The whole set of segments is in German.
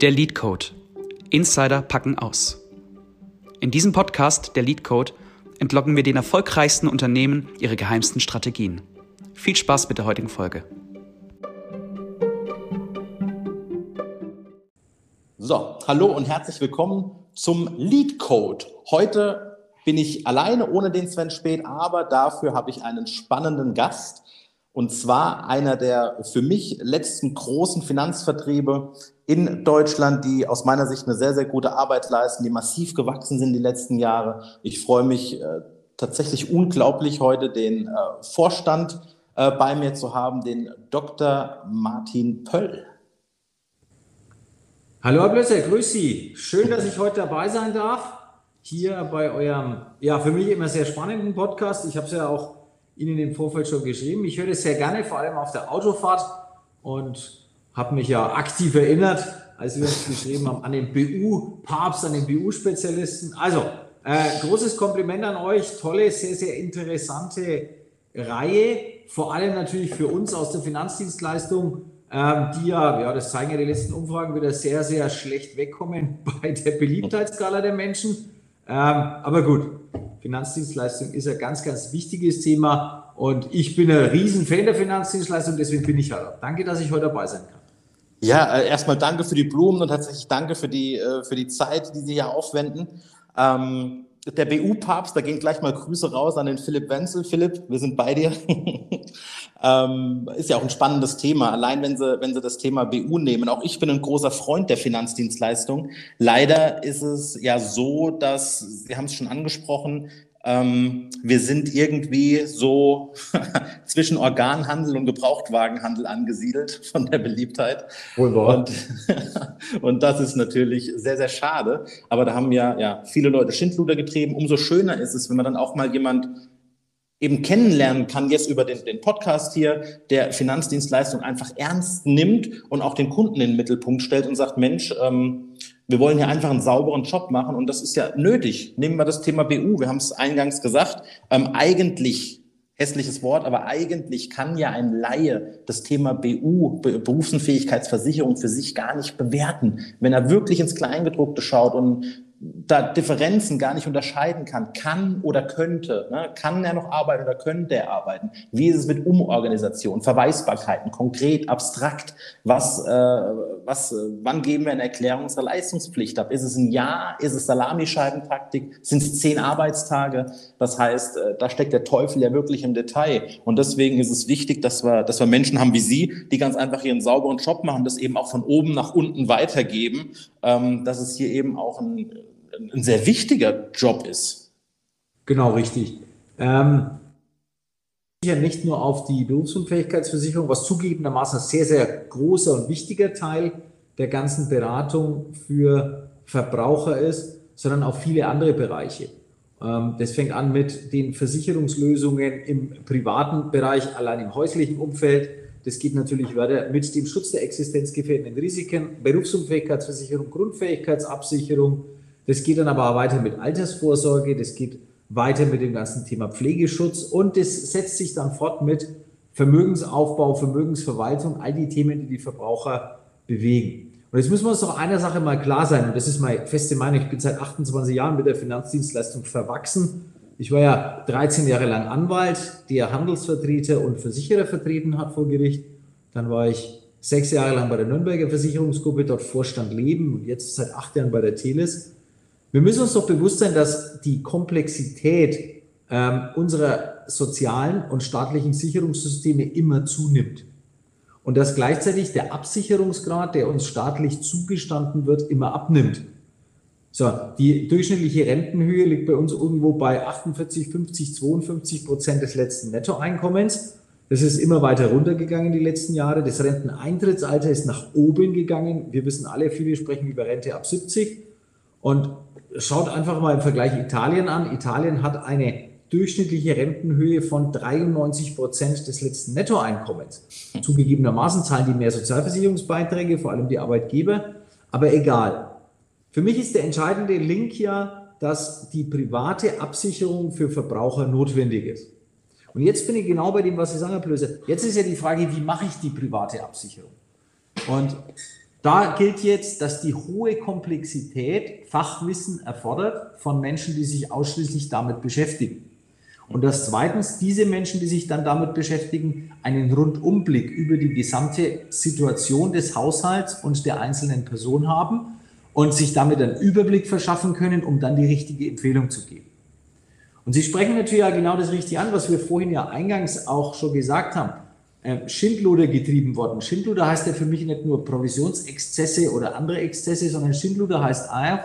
Der Lead Code. Insider packen aus. In diesem Podcast, der Lead Code, entlocken wir den erfolgreichsten Unternehmen ihre geheimsten Strategien. Viel Spaß mit der heutigen Folge. So, hallo und herzlich willkommen zum Lead Code. Heute bin ich alleine ohne den Sven Spät, aber dafür habe ich einen spannenden Gast. Und zwar einer der für mich letzten großen Finanzvertriebe in Deutschland, die aus meiner Sicht eine sehr, sehr gute Arbeit leisten, die massiv gewachsen sind die letzten Jahre. Ich freue mich äh, tatsächlich unglaublich, heute den äh, Vorstand äh, bei mir zu haben, den Dr. Martin Pöll. Hallo Herr Blösser, grüß Sie. Schön, dass ich heute dabei sein darf. Hier bei eurem, ja, für mich immer sehr spannenden Podcast. Ich habe es ja auch Ihnen im Vorfeld schon geschrieben. Ich höre das sehr gerne, vor allem auf der Autofahrt und habe mich ja aktiv erinnert, als wir uns geschrieben haben, an den BU-Papst, an den BU-Spezialisten. Also, äh, großes Kompliment an euch. Tolle, sehr, sehr interessante Reihe. Vor allem natürlich für uns aus der Finanzdienstleistung, ähm, die ja, ja, das zeigen ja die letzten Umfragen, wieder sehr, sehr schlecht wegkommen bei der Beliebtheitsskala der Menschen. Ähm, aber gut, Finanzdienstleistung ist ein ganz, ganz wichtiges Thema und ich bin ein Riesenfan der Finanzdienstleistung, deswegen bin ich halt. Danke, dass ich heute dabei sein kann. Ja, äh, erstmal danke für die Blumen und tatsächlich danke für die, äh, für die Zeit, die Sie hier aufwenden. Ähm, der BU-Papst, da gehen gleich mal Grüße raus an den Philipp Wenzel. Philipp, wir sind bei dir. ähm, ist ja auch ein spannendes Thema. Allein wenn Sie, wenn Sie das Thema BU nehmen. Auch ich bin ein großer Freund der Finanzdienstleistung. Leider ist es ja so, dass, Sie haben es schon angesprochen, ähm, wir sind irgendwie so zwischen Organhandel und Gebrauchtwagenhandel angesiedelt von der Beliebtheit. Wunderbar. Und, und das ist natürlich sehr, sehr schade. Aber da haben ja, ja viele Leute Schindluder getrieben. Umso schöner ist es, wenn man dann auch mal jemand eben kennenlernen kann, jetzt über den, den Podcast hier, der Finanzdienstleistung einfach ernst nimmt und auch den Kunden in den Mittelpunkt stellt und sagt, Mensch, ähm, wir wollen hier einfach einen sauberen Job machen und das ist ja nötig. Nehmen wir das Thema BU, wir haben es eingangs gesagt, ähm, eigentlich hässliches Wort, aber eigentlich kann ja ein Laie das Thema BU, Berufsunfähigkeitsversicherung, für sich gar nicht bewerten. Wenn er wirklich ins Kleingedruckte schaut und da Differenzen gar nicht unterscheiden kann, kann oder könnte, ne? kann er noch arbeiten oder könnte er arbeiten? Wie ist es mit Umorganisation, Verweisbarkeiten, konkret, abstrakt? Was, äh, was, äh, wann geben wir eine Erklärung unserer Leistungspflicht ab? Ist es ein Jahr? Ist es Salamischeibentaktik? Sind es zehn Arbeitstage? Das heißt, äh, da steckt der Teufel ja wirklich im Detail. Und deswegen ist es wichtig, dass wir, dass wir Menschen haben wie Sie, die ganz einfach ihren sauberen Job machen, das eben auch von oben nach unten weitergeben, ähm, dass es hier eben auch ein ein sehr wichtiger Job ist. Genau, richtig. Ähm, ja nicht nur auf die Berufsunfähigkeitsversicherung, was zugegebenermaßen ein sehr, sehr großer und wichtiger Teil der ganzen Beratung für Verbraucher ist, sondern auch viele andere Bereiche. Ähm, das fängt an mit den Versicherungslösungen im privaten Bereich, allein im häuslichen Umfeld. Das geht natürlich weiter mit dem Schutz der existenzgefährdenden Risiken, Berufsunfähigkeitsversicherung, Grundfähigkeitsabsicherung, das geht dann aber auch weiter mit Altersvorsorge, das geht weiter mit dem ganzen Thema Pflegeschutz und das setzt sich dann fort mit Vermögensaufbau, Vermögensverwaltung, all die Themen, die die Verbraucher bewegen. Und jetzt müssen wir uns doch einer Sache mal klar sein, und das ist meine feste Meinung, ich bin seit 28 Jahren mit der Finanzdienstleistung verwachsen. Ich war ja 13 Jahre lang Anwalt, der Handelsvertreter und Versicherer vertreten hat vor Gericht. Dann war ich sechs Jahre lang bei der Nürnberger Versicherungsgruppe, dort Vorstand Leben und jetzt seit acht Jahren bei der Teles. Wir müssen uns doch bewusst sein, dass die Komplexität ähm, unserer sozialen und staatlichen Sicherungssysteme immer zunimmt. Und dass gleichzeitig der Absicherungsgrad, der uns staatlich zugestanden wird, immer abnimmt. So, die durchschnittliche Rentenhöhe liegt bei uns irgendwo bei 48, 50, 52 Prozent des letzten Nettoeinkommens. Das ist immer weiter runtergegangen die letzten Jahre. Das Renteneintrittsalter ist nach oben gegangen. Wir wissen alle, viele sprechen über Rente ab 70. Und schaut einfach mal im Vergleich Italien an. Italien hat eine durchschnittliche Rentenhöhe von 93 Prozent des letzten Nettoeinkommens. Zugegebenermaßen zahlen die mehr Sozialversicherungsbeiträge, vor allem die Arbeitgeber. Aber egal. Für mich ist der entscheidende Link ja, dass die private Absicherung für Verbraucher notwendig ist. Und jetzt bin ich genau bei dem, was Sie sagen, Herr Blöse. Jetzt ist ja die Frage, wie mache ich die private Absicherung? Und Da gilt jetzt, dass die hohe Komplexität Fachwissen erfordert von Menschen, die sich ausschließlich damit beschäftigen. Und dass zweitens diese Menschen, die sich dann damit beschäftigen, einen Rundumblick über die gesamte Situation des Haushalts und der einzelnen Person haben und sich damit einen Überblick verschaffen können, um dann die richtige Empfehlung zu geben. Und Sie sprechen natürlich ja genau das Richtige an, was wir vorhin ja eingangs auch schon gesagt haben. Ähm, Schindluder getrieben worden. Schindluder heißt ja für mich nicht nur Provisionsexzesse oder andere Exzesse, sondern Schindluder heißt auch,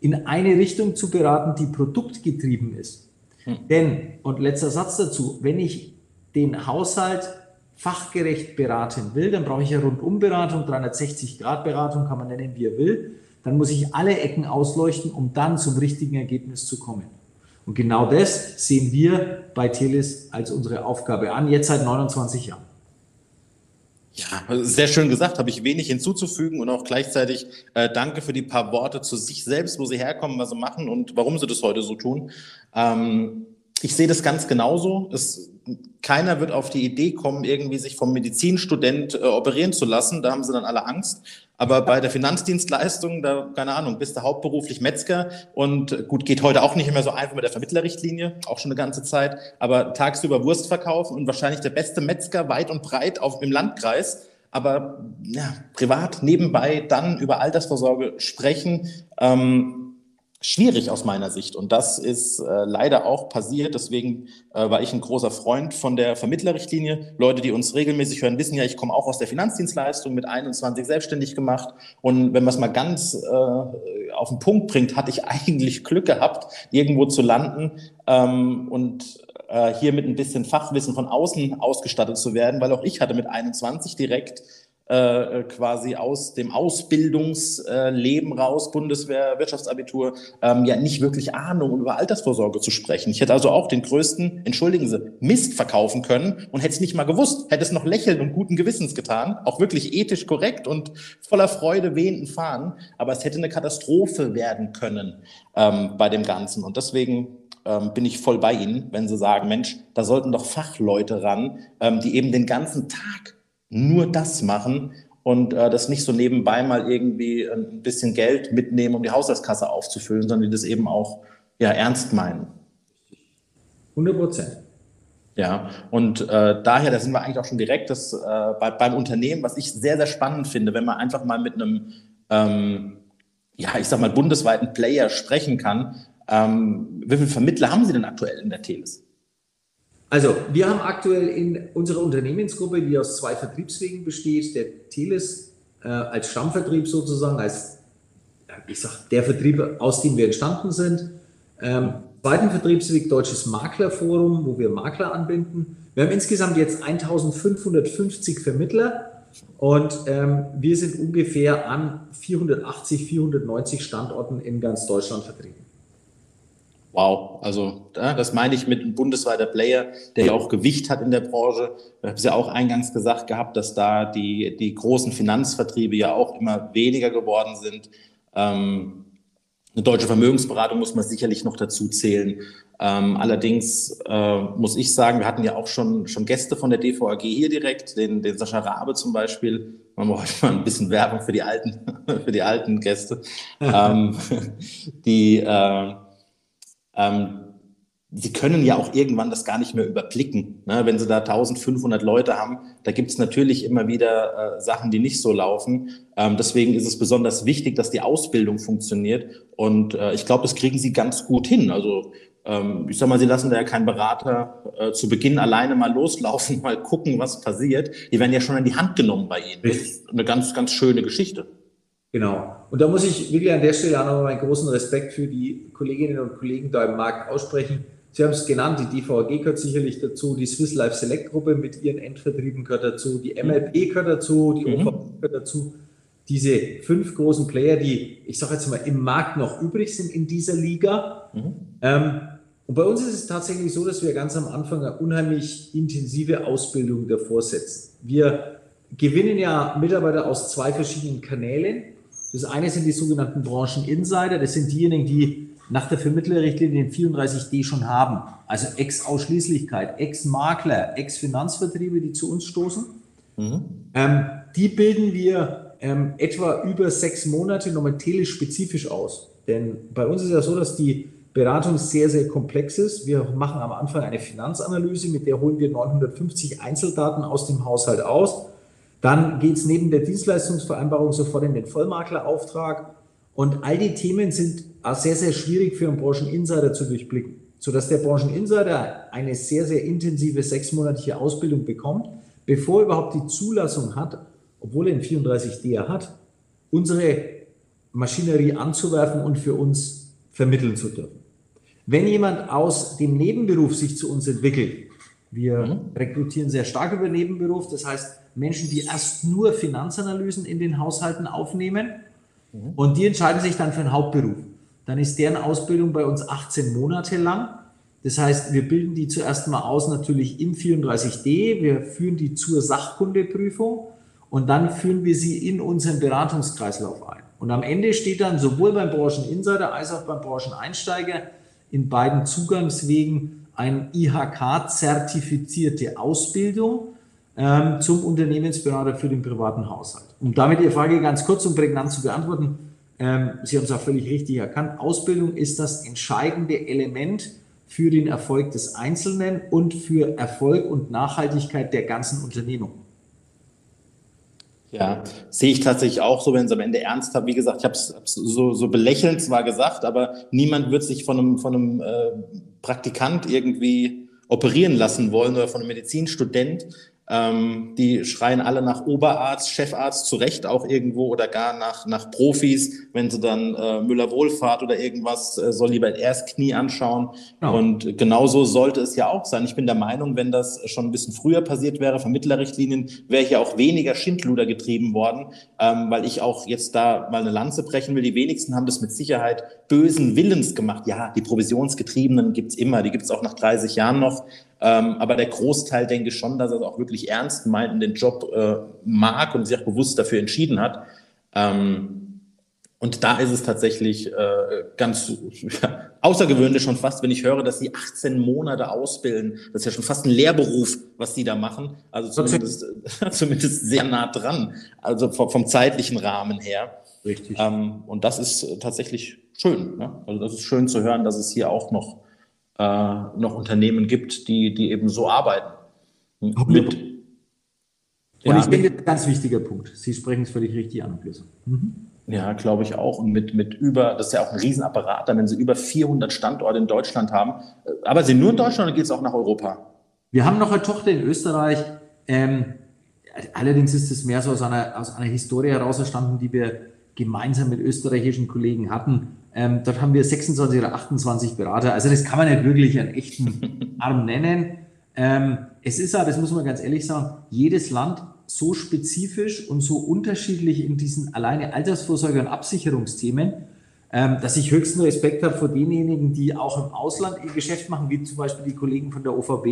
in eine Richtung zu beraten, die produktgetrieben ist. Hm. Denn, und letzter Satz dazu, wenn ich den Haushalt fachgerecht beraten will, dann brauche ich ja Rundumberatung, 360-Grad-Beratung, kann man nennen, wie er will. Dann muss ich alle Ecken ausleuchten, um dann zum richtigen Ergebnis zu kommen. Und genau das sehen wir bei Telis als unsere Aufgabe an, jetzt seit 29 Jahren. Ja, sehr schön gesagt, habe ich wenig hinzuzufügen und auch gleichzeitig äh, danke für die paar Worte zu sich selbst, wo Sie herkommen, was Sie machen und warum Sie das heute so tun. Ähm, ich sehe das ganz genauso. Es, keiner wird auf die Idee kommen, irgendwie sich vom Medizinstudent äh, operieren zu lassen. Da haben sie dann alle Angst. Aber bei der Finanzdienstleistung, da, keine Ahnung, bist du hauptberuflich Metzger und gut, geht heute auch nicht mehr so einfach mit der Vermittlerrichtlinie, auch schon eine ganze Zeit, aber tagsüber Wurst verkaufen und wahrscheinlich der beste Metzger weit und breit auf, im Landkreis. Aber ja, privat nebenbei dann über Altersvorsorge sprechen, ähm, schwierig aus meiner Sicht. Und das ist äh, leider auch passiert. Deswegen äh, war ich ein großer Freund von der Vermittlerrichtlinie. Leute, die uns regelmäßig hören, wissen ja, ich komme auch aus der Finanzdienstleistung mit 21 selbstständig gemacht. Und wenn man es mal ganz äh, auf den Punkt bringt, hatte ich eigentlich Glück gehabt, irgendwo zu landen ähm, und äh, hier mit ein bisschen Fachwissen von außen ausgestattet zu werden, weil auch ich hatte mit 21 direkt äh, quasi aus dem Ausbildungsleben raus, Bundeswehr, Wirtschaftsabitur, ähm, ja nicht wirklich Ahnung, über Altersvorsorge zu sprechen. Ich hätte also auch den größten, entschuldigen Sie, Mist verkaufen können und hätte es nicht mal gewusst, hätte es noch lächeln und guten Gewissens getan, auch wirklich ethisch korrekt und voller Freude wehenden Fahren, aber es hätte eine Katastrophe werden können ähm, bei dem Ganzen. Und deswegen ähm, bin ich voll bei Ihnen, wenn Sie sagen, Mensch, da sollten doch Fachleute ran, ähm, die eben den ganzen Tag nur das machen und äh, das nicht so nebenbei mal irgendwie ein bisschen Geld mitnehmen, um die Haushaltskasse aufzufüllen, sondern die das eben auch ja, ernst meinen. 100 Prozent. Ja, und äh, daher, da sind wir eigentlich auch schon direkt das, äh, bei, beim Unternehmen, was ich sehr, sehr spannend finde, wenn man einfach mal mit einem, ähm, ja, ich sag mal, bundesweiten Player sprechen kann. Ähm, wie viele Vermittler haben Sie denn aktuell in der Teles? Also, wir haben aktuell in unserer Unternehmensgruppe, die aus zwei Vertriebswegen besteht, der Teles äh, als Stammvertrieb sozusagen, als ich sag, der Vertrieb, aus dem wir entstanden sind. Ähm, zweiten Vertriebsweg Deutsches Maklerforum, wo wir Makler anbinden. Wir haben insgesamt jetzt 1550 Vermittler und ähm, wir sind ungefähr an 480, 490 Standorten in ganz Deutschland vertreten. Wow, also das meine ich mit einem bundesweiter Player, der ja auch Gewicht hat in der Branche. Ich habe es ja auch eingangs gesagt gehabt, dass da die, die großen Finanzvertriebe ja auch immer weniger geworden sind. Ähm, eine deutsche Vermögensberatung muss man sicherlich noch dazu zählen. Ähm, allerdings äh, muss ich sagen, wir hatten ja auch schon, schon Gäste von der DVAG hier direkt, den, den Sascha Rabe zum Beispiel. Machen wir heute mal ein bisschen Werbung für die alten, für die alten Gäste. ähm, die äh, ähm, sie können ja auch irgendwann das gar nicht mehr überblicken. Ne? Wenn sie da 1500 Leute haben, da gibt es natürlich immer wieder äh, Sachen, die nicht so laufen. Ähm, deswegen ist es besonders wichtig, dass die Ausbildung funktioniert. Und äh, ich glaube, das kriegen sie ganz gut hin. Also ähm, ich sag mal, sie lassen da ja keinen Berater äh, zu Beginn alleine mal loslaufen, mal gucken, was passiert. Die werden ja schon in die Hand genommen bei ihnen. Das ist eine ganz, ganz schöne Geschichte. Genau. Und da muss ich wirklich an der Stelle auch nochmal meinen großen Respekt für die Kolleginnen und Kollegen da im Markt aussprechen. Sie haben es genannt, die DVG gehört sicherlich dazu, die Swiss Life Select Gruppe mit ihren Endvertrieben gehört dazu, die MLP gehört dazu, die mhm. OVP gehört dazu. Diese fünf großen Player, die, ich sage jetzt mal, im Markt noch übrig sind in dieser Liga. Mhm. Ähm, und bei uns ist es tatsächlich so, dass wir ganz am Anfang eine unheimlich intensive Ausbildung davor setzen. Wir gewinnen ja Mitarbeiter aus zwei verschiedenen Kanälen. Das eine sind die sogenannten Brancheninsider. Das sind diejenigen, die nach der Vermittlerrichtlinie den 34d schon haben. Also Ex-Ausschließlichkeit, Ex-Makler, Ex-Finanzvertriebe, die zu uns stoßen. Mhm. Ähm, die bilden wir ähm, etwa über sechs Monate nochmal telespezifisch aus. Denn bei uns ist ja so, dass die Beratung sehr, sehr komplex ist. Wir machen am Anfang eine Finanzanalyse, mit der holen wir 950 Einzeldaten aus dem Haushalt aus. Dann geht es neben der Dienstleistungsvereinbarung sofort in den Vollmaklerauftrag. Und all die Themen sind sehr, sehr schwierig für einen Brancheninsider zu durchblicken, sodass der Brancheninsider eine sehr, sehr intensive sechsmonatige Ausbildung bekommt, bevor er überhaupt die Zulassung hat, obwohl er einen 34D hat, unsere Maschinerie anzuwerfen und für uns vermitteln zu dürfen. Wenn jemand aus dem Nebenberuf sich zu uns entwickelt, wir mhm. rekrutieren sehr stark über Nebenberuf, das heißt Menschen, die erst nur Finanzanalysen in den Haushalten aufnehmen mhm. und die entscheiden sich dann für einen Hauptberuf. Dann ist deren Ausbildung bei uns 18 Monate lang. Das heißt, wir bilden die zuerst mal aus natürlich im 34D, wir führen die zur Sachkundeprüfung und dann führen wir sie in unseren Beratungskreislauf ein. Und am Ende steht dann sowohl beim Brancheninsider als auch beim Brancheneinsteiger in beiden Zugangswegen eine IHK-zertifizierte Ausbildung ähm, zum Unternehmensberater für den privaten Haushalt. Um damit Ihre Frage ganz kurz und prägnant zu beantworten, ähm, Sie haben es auch völlig richtig erkannt, Ausbildung ist das entscheidende Element für den Erfolg des Einzelnen und für Erfolg und Nachhaltigkeit der ganzen Unternehmung. Ja, sehe ich tatsächlich auch so, wenn es am Ende ernst hat. Wie gesagt, ich habe es so, so belächelnd zwar gesagt, aber niemand wird sich von einem, von einem äh, Praktikant irgendwie operieren lassen wollen oder von einem Medizinstudent. Ähm, die schreien alle nach Oberarzt, Chefarzt zu Recht auch irgendwo oder gar nach, nach Profis. Wenn sie dann äh, Müller-Wohlfahrt oder irgendwas, äh, soll lieber erst Knie anschauen. Ja. Und genauso sollte es ja auch sein. Ich bin der Meinung, wenn das schon ein bisschen früher passiert wäre, Vermittlerrichtlinien, wäre hier auch weniger Schindluder getrieben worden, ähm, weil ich auch jetzt da mal eine Lanze brechen will. Die wenigsten haben das mit Sicherheit bösen Willens gemacht. Ja, die Provisionsgetriebenen gibt's immer, die gibt's auch nach 30 Jahren noch. Ähm, aber der Großteil denke ich schon, dass er es auch wirklich ernst meint und den Job äh, mag und sich auch bewusst dafür entschieden hat. Ähm, und da ist es tatsächlich äh, ganz ja, außergewöhnlich schon fast, wenn ich höre, dass sie 18 Monate ausbilden. Das ist ja schon fast ein Lehrberuf, was sie da machen. Also zumindest, zumindest sehr nah dran, also vom, vom zeitlichen Rahmen her. Richtig. Ähm, und das ist tatsächlich schön. Ne? Also das ist schön zu hören, dass es hier auch noch äh, noch Unternehmen gibt, die, die eben so arbeiten. Mit, und ja, ich denke, ein ganz wichtiger Punkt. Sie sprechen es völlig richtig an, mhm. Ja, glaube ich auch. Und mit, mit über, das ist ja auch ein Riesenapparat, wenn Sie über 400 Standorte in Deutschland haben. Aber Sie nur in Deutschland oder geht es auch nach Europa? Wir haben noch eine Tochter in Österreich. Ähm, allerdings ist es mehr so aus einer, aus einer Historie heraus entstanden, die wir gemeinsam mit österreichischen Kollegen hatten. Ähm, dort haben wir 26 oder 28 Berater. Also das kann man nicht wirklich einen echten Arm nennen. Ähm, es ist aber, das muss man ganz ehrlich sagen, jedes Land so spezifisch und so unterschiedlich in diesen alleine Altersvorsorge und Absicherungsthemen, ähm, dass ich höchsten Respekt habe vor denjenigen, die auch im Ausland ihr Geschäft machen, wie zum Beispiel die Kollegen von der OVB.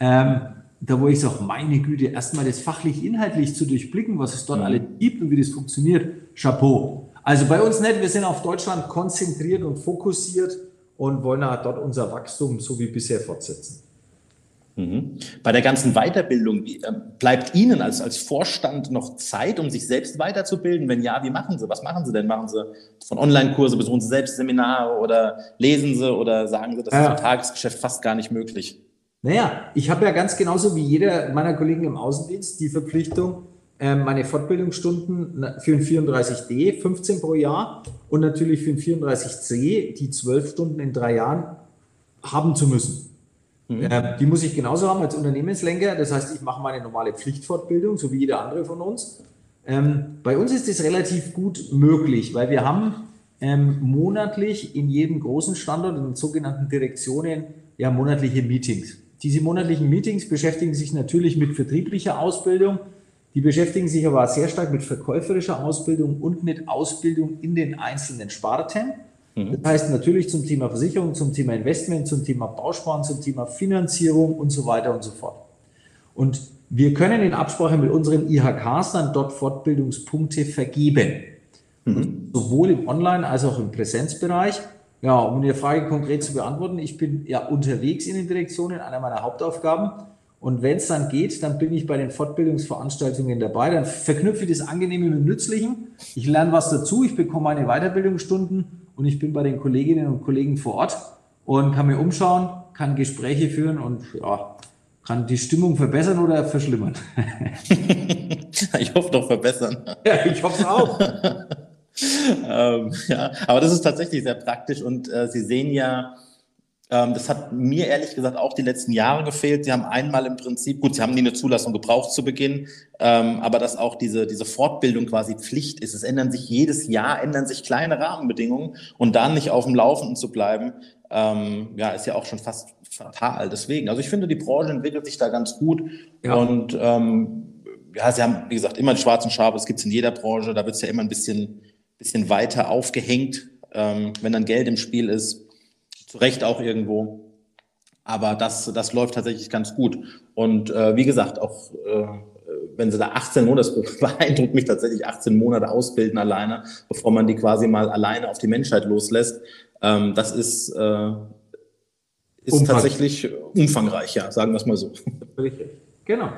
Ähm, da wo ich sage, meine Güte, erstmal das fachlich-inhaltlich zu durchblicken, was es dort mhm. alles gibt und wie das funktioniert, Chapeau. Also bei uns nicht, wir sind auf Deutschland konzentriert und fokussiert und wollen dort unser Wachstum so wie bisher fortsetzen. Mhm. Bei der ganzen Weiterbildung, äh, bleibt Ihnen als, als Vorstand noch Zeit, um sich selbst weiterzubilden? Wenn ja, wie machen Sie? Was machen Sie denn? Machen Sie von Online-Kurse, besuchen Sie selbst Seminare oder lesen Sie oder sagen Sie, das ja. ist im Tagesgeschäft fast gar nicht möglich? Naja, ich habe ja ganz genauso wie jeder meiner Kollegen im Außendienst die Verpflichtung, ähm, meine Fortbildungsstunden für ein 34D 15 pro Jahr und natürlich für ein 34C die 12 Stunden in drei Jahren haben zu müssen. Mhm. Ähm, die muss ich genauso haben als Unternehmenslenker. Das heißt, ich mache meine normale Pflichtfortbildung, so wie jeder andere von uns. Ähm, bei uns ist das relativ gut möglich, weil wir haben monatlich in jedem großen Standort, in den sogenannten Direktionen, ja monatliche Meetings. Diese monatlichen Meetings beschäftigen sich natürlich mit vertrieblicher Ausbildung, die beschäftigen sich aber sehr stark mit verkäuferischer Ausbildung und mit Ausbildung in den einzelnen Sparten. Mhm. Das heißt natürlich zum Thema Versicherung, zum Thema Investment, zum Thema Bausparen, zum Thema Finanzierung und so weiter und so fort. Und wir können in Absprache mit unseren IHKs dann dort Fortbildungspunkte vergeben. Mhm. Sowohl im Online- als auch im Präsenzbereich. Ja, um Ihre Frage konkret zu beantworten, ich bin ja unterwegs in den Direktionen, einer meiner Hauptaufgaben. Und wenn es dann geht, dann bin ich bei den Fortbildungsveranstaltungen dabei. Dann verknüpfe ich das Angenehme mit dem Nützlichen. Ich lerne was dazu, ich bekomme meine Weiterbildungsstunden und ich bin bei den Kolleginnen und Kollegen vor Ort und kann mir umschauen, kann Gespräche führen und ja, kann die Stimmung verbessern oder verschlimmern. ich hoffe doch verbessern. Ja, ich hoffe es auch. ähm, ja, aber das ist tatsächlich sehr praktisch und äh, Sie sehen ja, das hat mir ehrlich gesagt auch die letzten Jahre gefehlt. Sie haben einmal im Prinzip, gut, Sie haben nie eine Zulassung gebraucht zu Beginn, ähm, aber dass auch diese, diese Fortbildung quasi Pflicht ist. Es ändern sich jedes Jahr, ändern sich kleine Rahmenbedingungen und dann nicht auf dem Laufenden zu bleiben, ähm, ja, ist ja auch schon fast fatal. Deswegen, also ich finde, die Branche entwickelt sich da ganz gut ja. und ähm, ja, Sie haben, wie gesagt, immer die schwarzen Schafe, es gibt es in jeder Branche, da wird es ja immer ein bisschen, bisschen weiter aufgehängt, ähm, wenn dann Geld im Spiel ist zu Recht auch irgendwo. Aber das, das läuft tatsächlich ganz gut. Und äh, wie gesagt, auch äh, wenn sie da 18 Monate, das beeindruckt mich tatsächlich, 18 Monate ausbilden alleine, bevor man die quasi mal alleine auf die Menschheit loslässt. Ähm, das ist, äh, ist Umfang. tatsächlich umfangreich, ja, sagen wir es mal so. Richtig. Genau.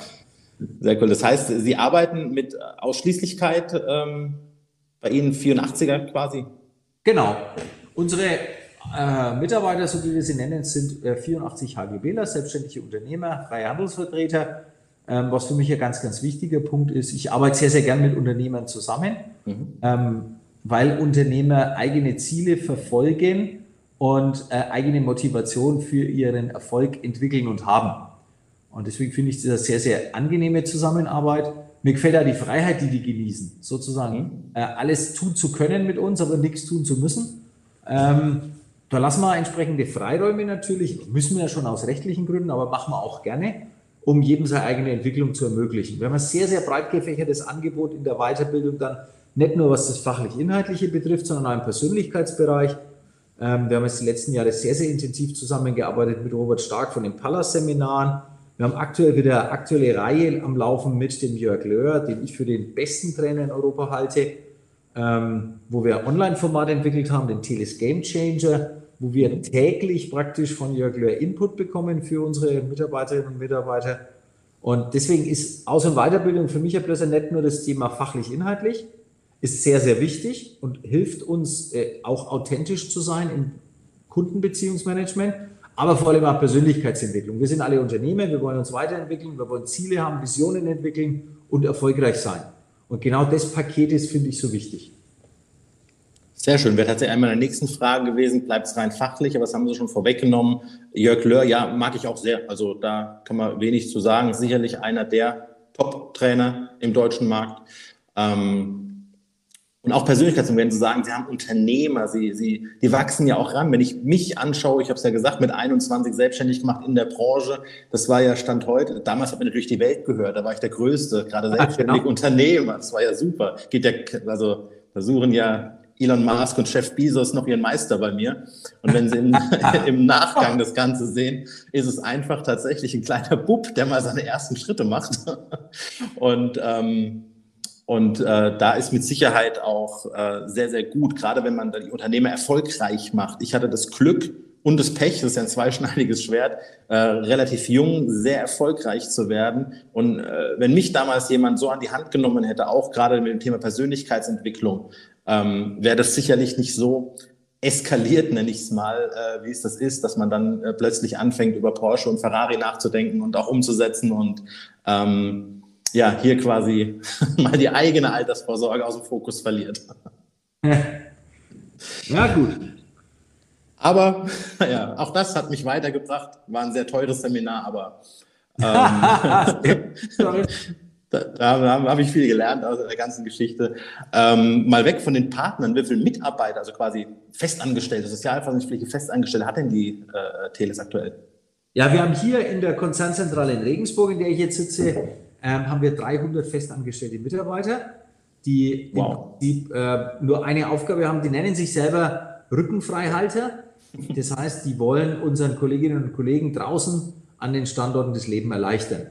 Sehr cool. Das heißt, Sie arbeiten mit Ausschließlichkeit ähm, bei Ihnen 84er quasi? Genau. Unsere äh, Mitarbeiter, so wie wir sie nennen, sind äh, 84 HGBler, selbstständige Unternehmer, freie Handelsvertreter. Ähm, was für mich ein ganz, ganz wichtiger Punkt ist, ich arbeite sehr, sehr gern mit Unternehmern zusammen, mhm. ähm, weil Unternehmer eigene Ziele verfolgen und äh, eigene Motivation für ihren Erfolg entwickeln und haben. Und deswegen finde ich das eine sehr, sehr angenehme Zusammenarbeit. Mir gefällt auch die Freiheit, die die genießen, sozusagen. Mhm. Äh, alles tun zu können mit uns, aber nichts tun zu müssen. Ähm, da lassen wir entsprechende Freiräume natürlich, müssen wir ja schon aus rechtlichen Gründen, aber machen wir auch gerne, um jedem seine eigene Entwicklung zu ermöglichen. Wir haben ein sehr, sehr breit gefächertes Angebot in der Weiterbildung dann, nicht nur was das fachlich-inhaltliche betrifft, sondern auch im Persönlichkeitsbereich. Ähm, wir haben jetzt die letzten Jahre sehr, sehr intensiv zusammengearbeitet mit Robert Stark von den Pallas-Seminaren. Wir haben aktuell wieder aktuelle Reihe am Laufen mit dem Jörg Löhr, den ich für den besten Trainer in Europa halte ähm, wo wir Online-Format entwickelt haben, den Teles Game Changer, wo wir täglich praktisch von Jörg Löhr Input bekommen für unsere Mitarbeiterinnen und Mitarbeiter. Und deswegen ist Aus- und Weiterbildung für mich ja bloß nicht nur das Thema fachlich-inhaltlich, ist sehr, sehr wichtig und hilft uns äh, auch authentisch zu sein im Kundenbeziehungsmanagement, aber vor allem auch Persönlichkeitsentwicklung. Wir sind alle Unternehmer, wir wollen uns weiterentwickeln, wir wollen Ziele haben, Visionen entwickeln und erfolgreich sein. Und genau das Paket ist, finde ich, so wichtig. Sehr schön. Wäre tatsächlich einmal in der nächsten Frage gewesen, bleibt es rein fachlich, aber das haben Sie schon vorweggenommen. Jörg Löhr, ja, mag ich auch sehr. Also da kann man wenig zu sagen. Sicherlich einer der Top-Trainer im deutschen Markt. Ähm, und auch Persönlichkeitsentwicklung, zu sagen, sie haben Unternehmer, sie, sie, die wachsen ja auch ran. Wenn ich mich anschaue, ich habe es ja gesagt, mit 21 selbstständig gemacht in der Branche, das war ja Stand heute. Damals hat mir natürlich die Welt gehört, da war ich der Größte, gerade selbstständig genau. Unternehmer. Das war ja super. Geht ja, also da suchen ja Elon Musk und Chef Bezos noch ihren Meister bei mir. Und wenn Sie im, im Nachgang das Ganze sehen, ist es einfach tatsächlich ein kleiner Bub, der mal seine ersten Schritte macht. Und ähm, und äh, da ist mit Sicherheit auch äh, sehr, sehr gut, gerade wenn man die Unternehmer erfolgreich macht. Ich hatte das Glück und das Pech, das ist ja ein zweischneidiges Schwert, äh, relativ jung sehr erfolgreich zu werden. Und äh, wenn mich damals jemand so an die Hand genommen hätte, auch gerade mit dem Thema Persönlichkeitsentwicklung, ähm, wäre das sicherlich nicht so eskaliert, nenne ich es mal, äh, wie es das ist, dass man dann äh, plötzlich anfängt, über Porsche und Ferrari nachzudenken und auch umzusetzen und ähm, ja, hier quasi mal die eigene Altersvorsorge aus dem Fokus verliert. Ja, gut. Aber ja, auch das hat mich weitergebracht. War ein sehr teures Seminar, aber ähm, da, da habe ich viel gelernt aus der ganzen Geschichte. Ähm, mal weg von den Partnern, wie viele Mitarbeiter, also quasi Festangestellte, Sozialversicherungspflichtige Festangestellte hat denn die äh, Teles aktuell? Ja, wir haben hier in der Konzernzentrale in Regensburg, in der ich jetzt sitze, ähm, haben wir 300 festangestellte Mitarbeiter, die wow. im äh, nur eine Aufgabe haben. Die nennen sich selber Rückenfreihalter. Das heißt, die wollen unseren Kolleginnen und Kollegen draußen an den Standorten das Leben erleichtern.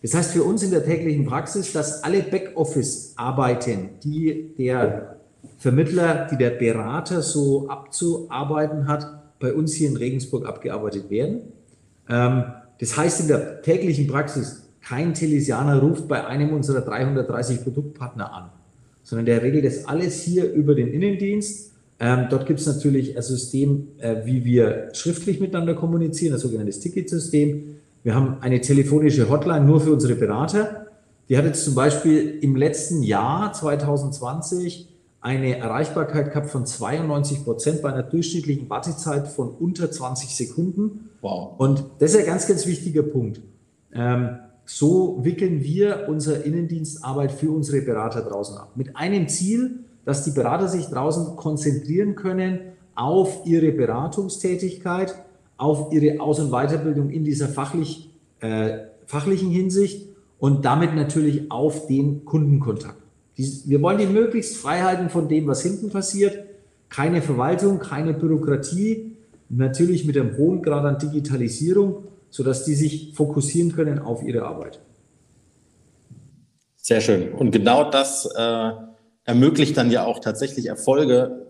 Das heißt für uns in der täglichen Praxis, dass alle Backoffice-Arbeiten, die der Vermittler, die der Berater so abzuarbeiten hat, bei uns hier in Regensburg abgearbeitet werden. Ähm, Das heißt in der täglichen Praxis, kein Telesianer ruft bei einem unserer 330 Produktpartner an, sondern der regelt das alles hier über den Innendienst. Ähm, dort gibt es natürlich ein System, äh, wie wir schriftlich miteinander kommunizieren, ein sogenanntes Ticketsystem. Wir haben eine telefonische Hotline nur für unsere Berater. Die hat jetzt zum Beispiel im letzten Jahr 2020 eine Erreichbarkeit gehabt von 92 Prozent bei einer durchschnittlichen Wartezeit von unter 20 Sekunden. Wow. Und das ist ein ganz, ganz wichtiger Punkt. Ähm, so wickeln wir unsere Innendienstarbeit für unsere Berater draußen ab. Mit einem Ziel, dass die Berater sich draußen konzentrieren können auf ihre Beratungstätigkeit, auf ihre Aus- und Weiterbildung in dieser fachlich, äh, fachlichen Hinsicht und damit natürlich auf den Kundenkontakt. Wir wollen die möglichst frei halten von dem, was hinten passiert. Keine Verwaltung, keine Bürokratie, natürlich mit einem hohen Grad an Digitalisierung, sodass die sich fokussieren können auf ihre Arbeit. Sehr schön. Und genau das äh, ermöglicht dann ja auch tatsächlich Erfolge.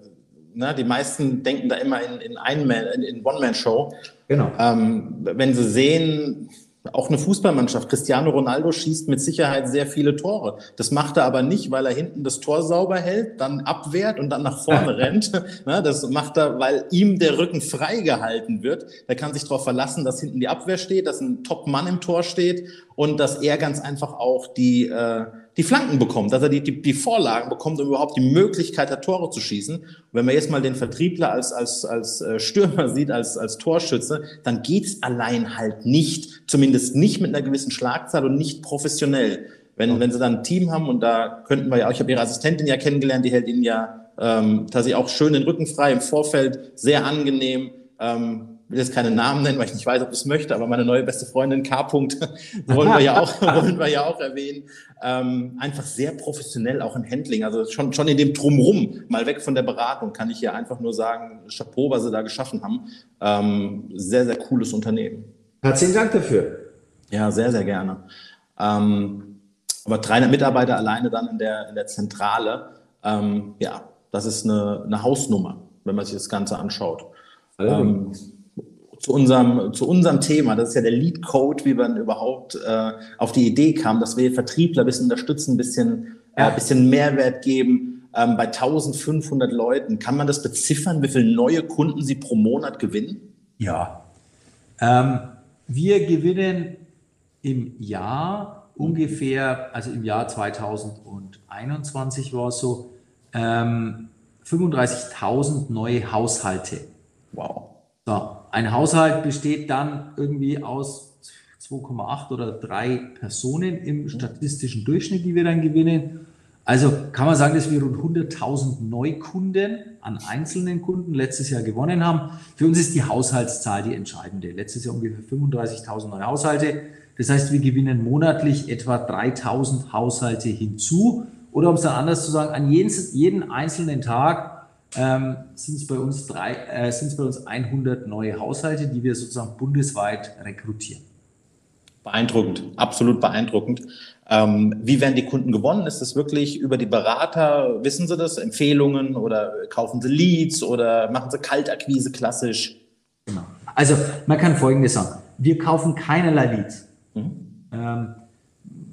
Na, die meisten denken da immer in, in, in, One-Man-Show. Genau. Ähm, wenn sie sehen, auch eine Fußballmannschaft. Cristiano Ronaldo schießt mit Sicherheit sehr viele Tore. Das macht er aber nicht, weil er hinten das Tor sauber hält, dann abwehrt und dann nach vorne rennt. Das macht er, weil ihm der Rücken frei gehalten wird. Er kann sich darauf verlassen, dass hinten die Abwehr steht, dass ein Top-Mann im Tor steht und dass er ganz einfach auch die, äh, die Flanken bekommt, dass er die, die, die Vorlagen bekommt, um überhaupt die Möglichkeit hat, Tore zu schießen. Und wenn man jetzt mal den Vertriebler als, als, als äh, Stürmer sieht, als, als Torschütze, dann geht's allein halt nicht, zumindest nicht mit einer gewissen Schlagzahl und nicht professionell. Wenn, wenn sie dann ein Team haben und da könnten wir ja auch, ich habe ihre Assistentin ja kennengelernt, die hält ihnen ja ähm, tatsächlich auch schön den Rücken frei im Vorfeld, sehr angenehm. Ähm, will jetzt keine Namen nennen, weil ich nicht weiß, ob ich es möchte, aber meine neue beste Freundin K. -Punkt, wollen wir ja auch, wollen wir ja auch erwähnen. Ähm, einfach sehr professionell auch im Handling. Also schon, schon in dem Drumrum, mal weg von der Beratung, kann ich hier einfach nur sagen, Chapeau, was sie da geschaffen haben. Ähm, sehr, sehr cooles Unternehmen. Herzlichen Dank dafür. Ja, sehr, sehr gerne. Ähm, aber 300 Mitarbeiter alleine dann in der, in der Zentrale, ähm, ja, das ist eine, eine Hausnummer, wenn man sich das Ganze anschaut. Ähm, zu unserem, zu unserem Thema. Das ist ja der Lead Code, wie man überhaupt äh, auf die Idee kam, dass wir Vertriebler ein bisschen unterstützen, ein bisschen, äh, bisschen Mehrwert geben. Ähm, bei 1500 Leuten, kann man das beziffern, wie viele neue Kunden Sie pro Monat gewinnen? Ja. Ähm, wir gewinnen im Jahr ungefähr, also im Jahr 2021 war es so, ähm, 35.000 neue Haushalte. Wow. So, ein Haushalt besteht dann irgendwie aus 2,8 oder 3 Personen im statistischen Durchschnitt, die wir dann gewinnen. Also kann man sagen, dass wir rund 100.000 Neukunden an einzelnen Kunden letztes Jahr gewonnen haben. Für uns ist die Haushaltszahl die entscheidende. Letztes Jahr ungefähr 35.000 neue Haushalte. Das heißt, wir gewinnen monatlich etwa 3.000 Haushalte hinzu. Oder um es dann anders zu sagen, an jeden, jeden einzelnen Tag ähm, sind es bei uns drei, äh, sind es bei uns 100 neue Haushalte, die wir sozusagen bundesweit rekrutieren. Beeindruckend, absolut beeindruckend. Ähm, wie werden die Kunden gewonnen? Ist das wirklich über die Berater? Wissen Sie das? Empfehlungen oder kaufen Sie Leads oder machen Sie Kaltakquise klassisch? Genau. Also man kann Folgendes sagen. Wir kaufen keinerlei Leads. Mhm. Ähm,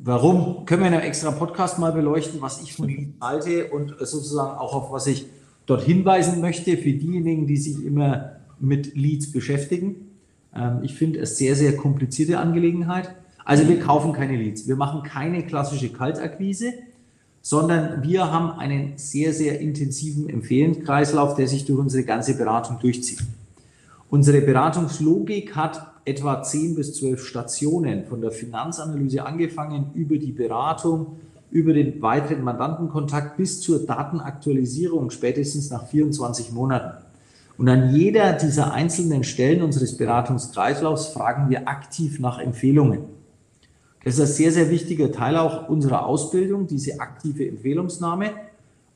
warum? Können wir in einem extra Podcast mal beleuchten, was ich von Leads halte und sozusagen auch auf was ich dort hinweisen möchte für diejenigen, die sich immer mit Leads beschäftigen. Ähm, ich finde es sehr, sehr komplizierte Angelegenheit. Also wir kaufen keine Leads. Wir machen keine klassische Kaltakquise, sondern wir haben einen sehr, sehr intensiven Empfehlungskreislauf, der sich durch unsere ganze Beratung durchzieht. Unsere Beratungslogik hat etwa 10 bis 12 Stationen, von der Finanzanalyse angefangen über die Beratung, über den weiteren Mandantenkontakt bis zur Datenaktualisierung spätestens nach 24 Monaten. Und an jeder dieser einzelnen Stellen unseres Beratungskreislaufs fragen wir aktiv nach Empfehlungen. Das ist ein sehr, sehr wichtiger Teil auch unserer Ausbildung, diese aktive Empfehlungsnahme.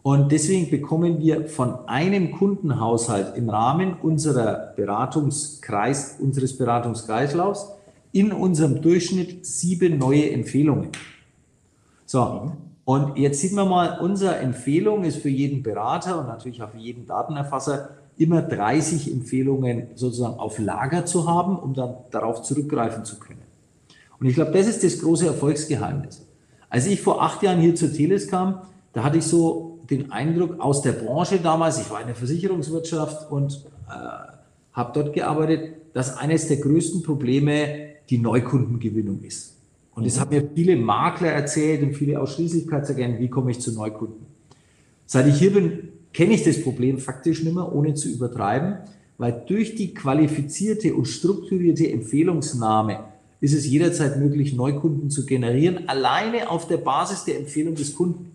Und deswegen bekommen wir von einem Kundenhaushalt im Rahmen unserer Beratungskreis, unseres Beratungskreislaufs in unserem Durchschnitt sieben neue Empfehlungen. So, und jetzt sieht man mal, unsere Empfehlung ist für jeden Berater und natürlich auch für jeden Datenerfasser immer 30 Empfehlungen sozusagen auf Lager zu haben, um dann darauf zurückgreifen zu können. Und ich glaube, das ist das große Erfolgsgeheimnis. Als ich vor acht Jahren hier zur Teles kam, da hatte ich so den Eindruck aus der Branche damals, ich war in der Versicherungswirtschaft und äh, habe dort gearbeitet, dass eines der größten Probleme die Neukundengewinnung ist. Und das haben mir viele Makler erzählt und viele Ausschließlichkeitsagenten, wie komme ich zu Neukunden. Seit ich hier bin, kenne ich das Problem faktisch nicht mehr, ohne zu übertreiben, weil durch die qualifizierte und strukturierte Empfehlungsnahme ist es jederzeit möglich, Neukunden zu generieren, alleine auf der Basis der Empfehlung des Kunden.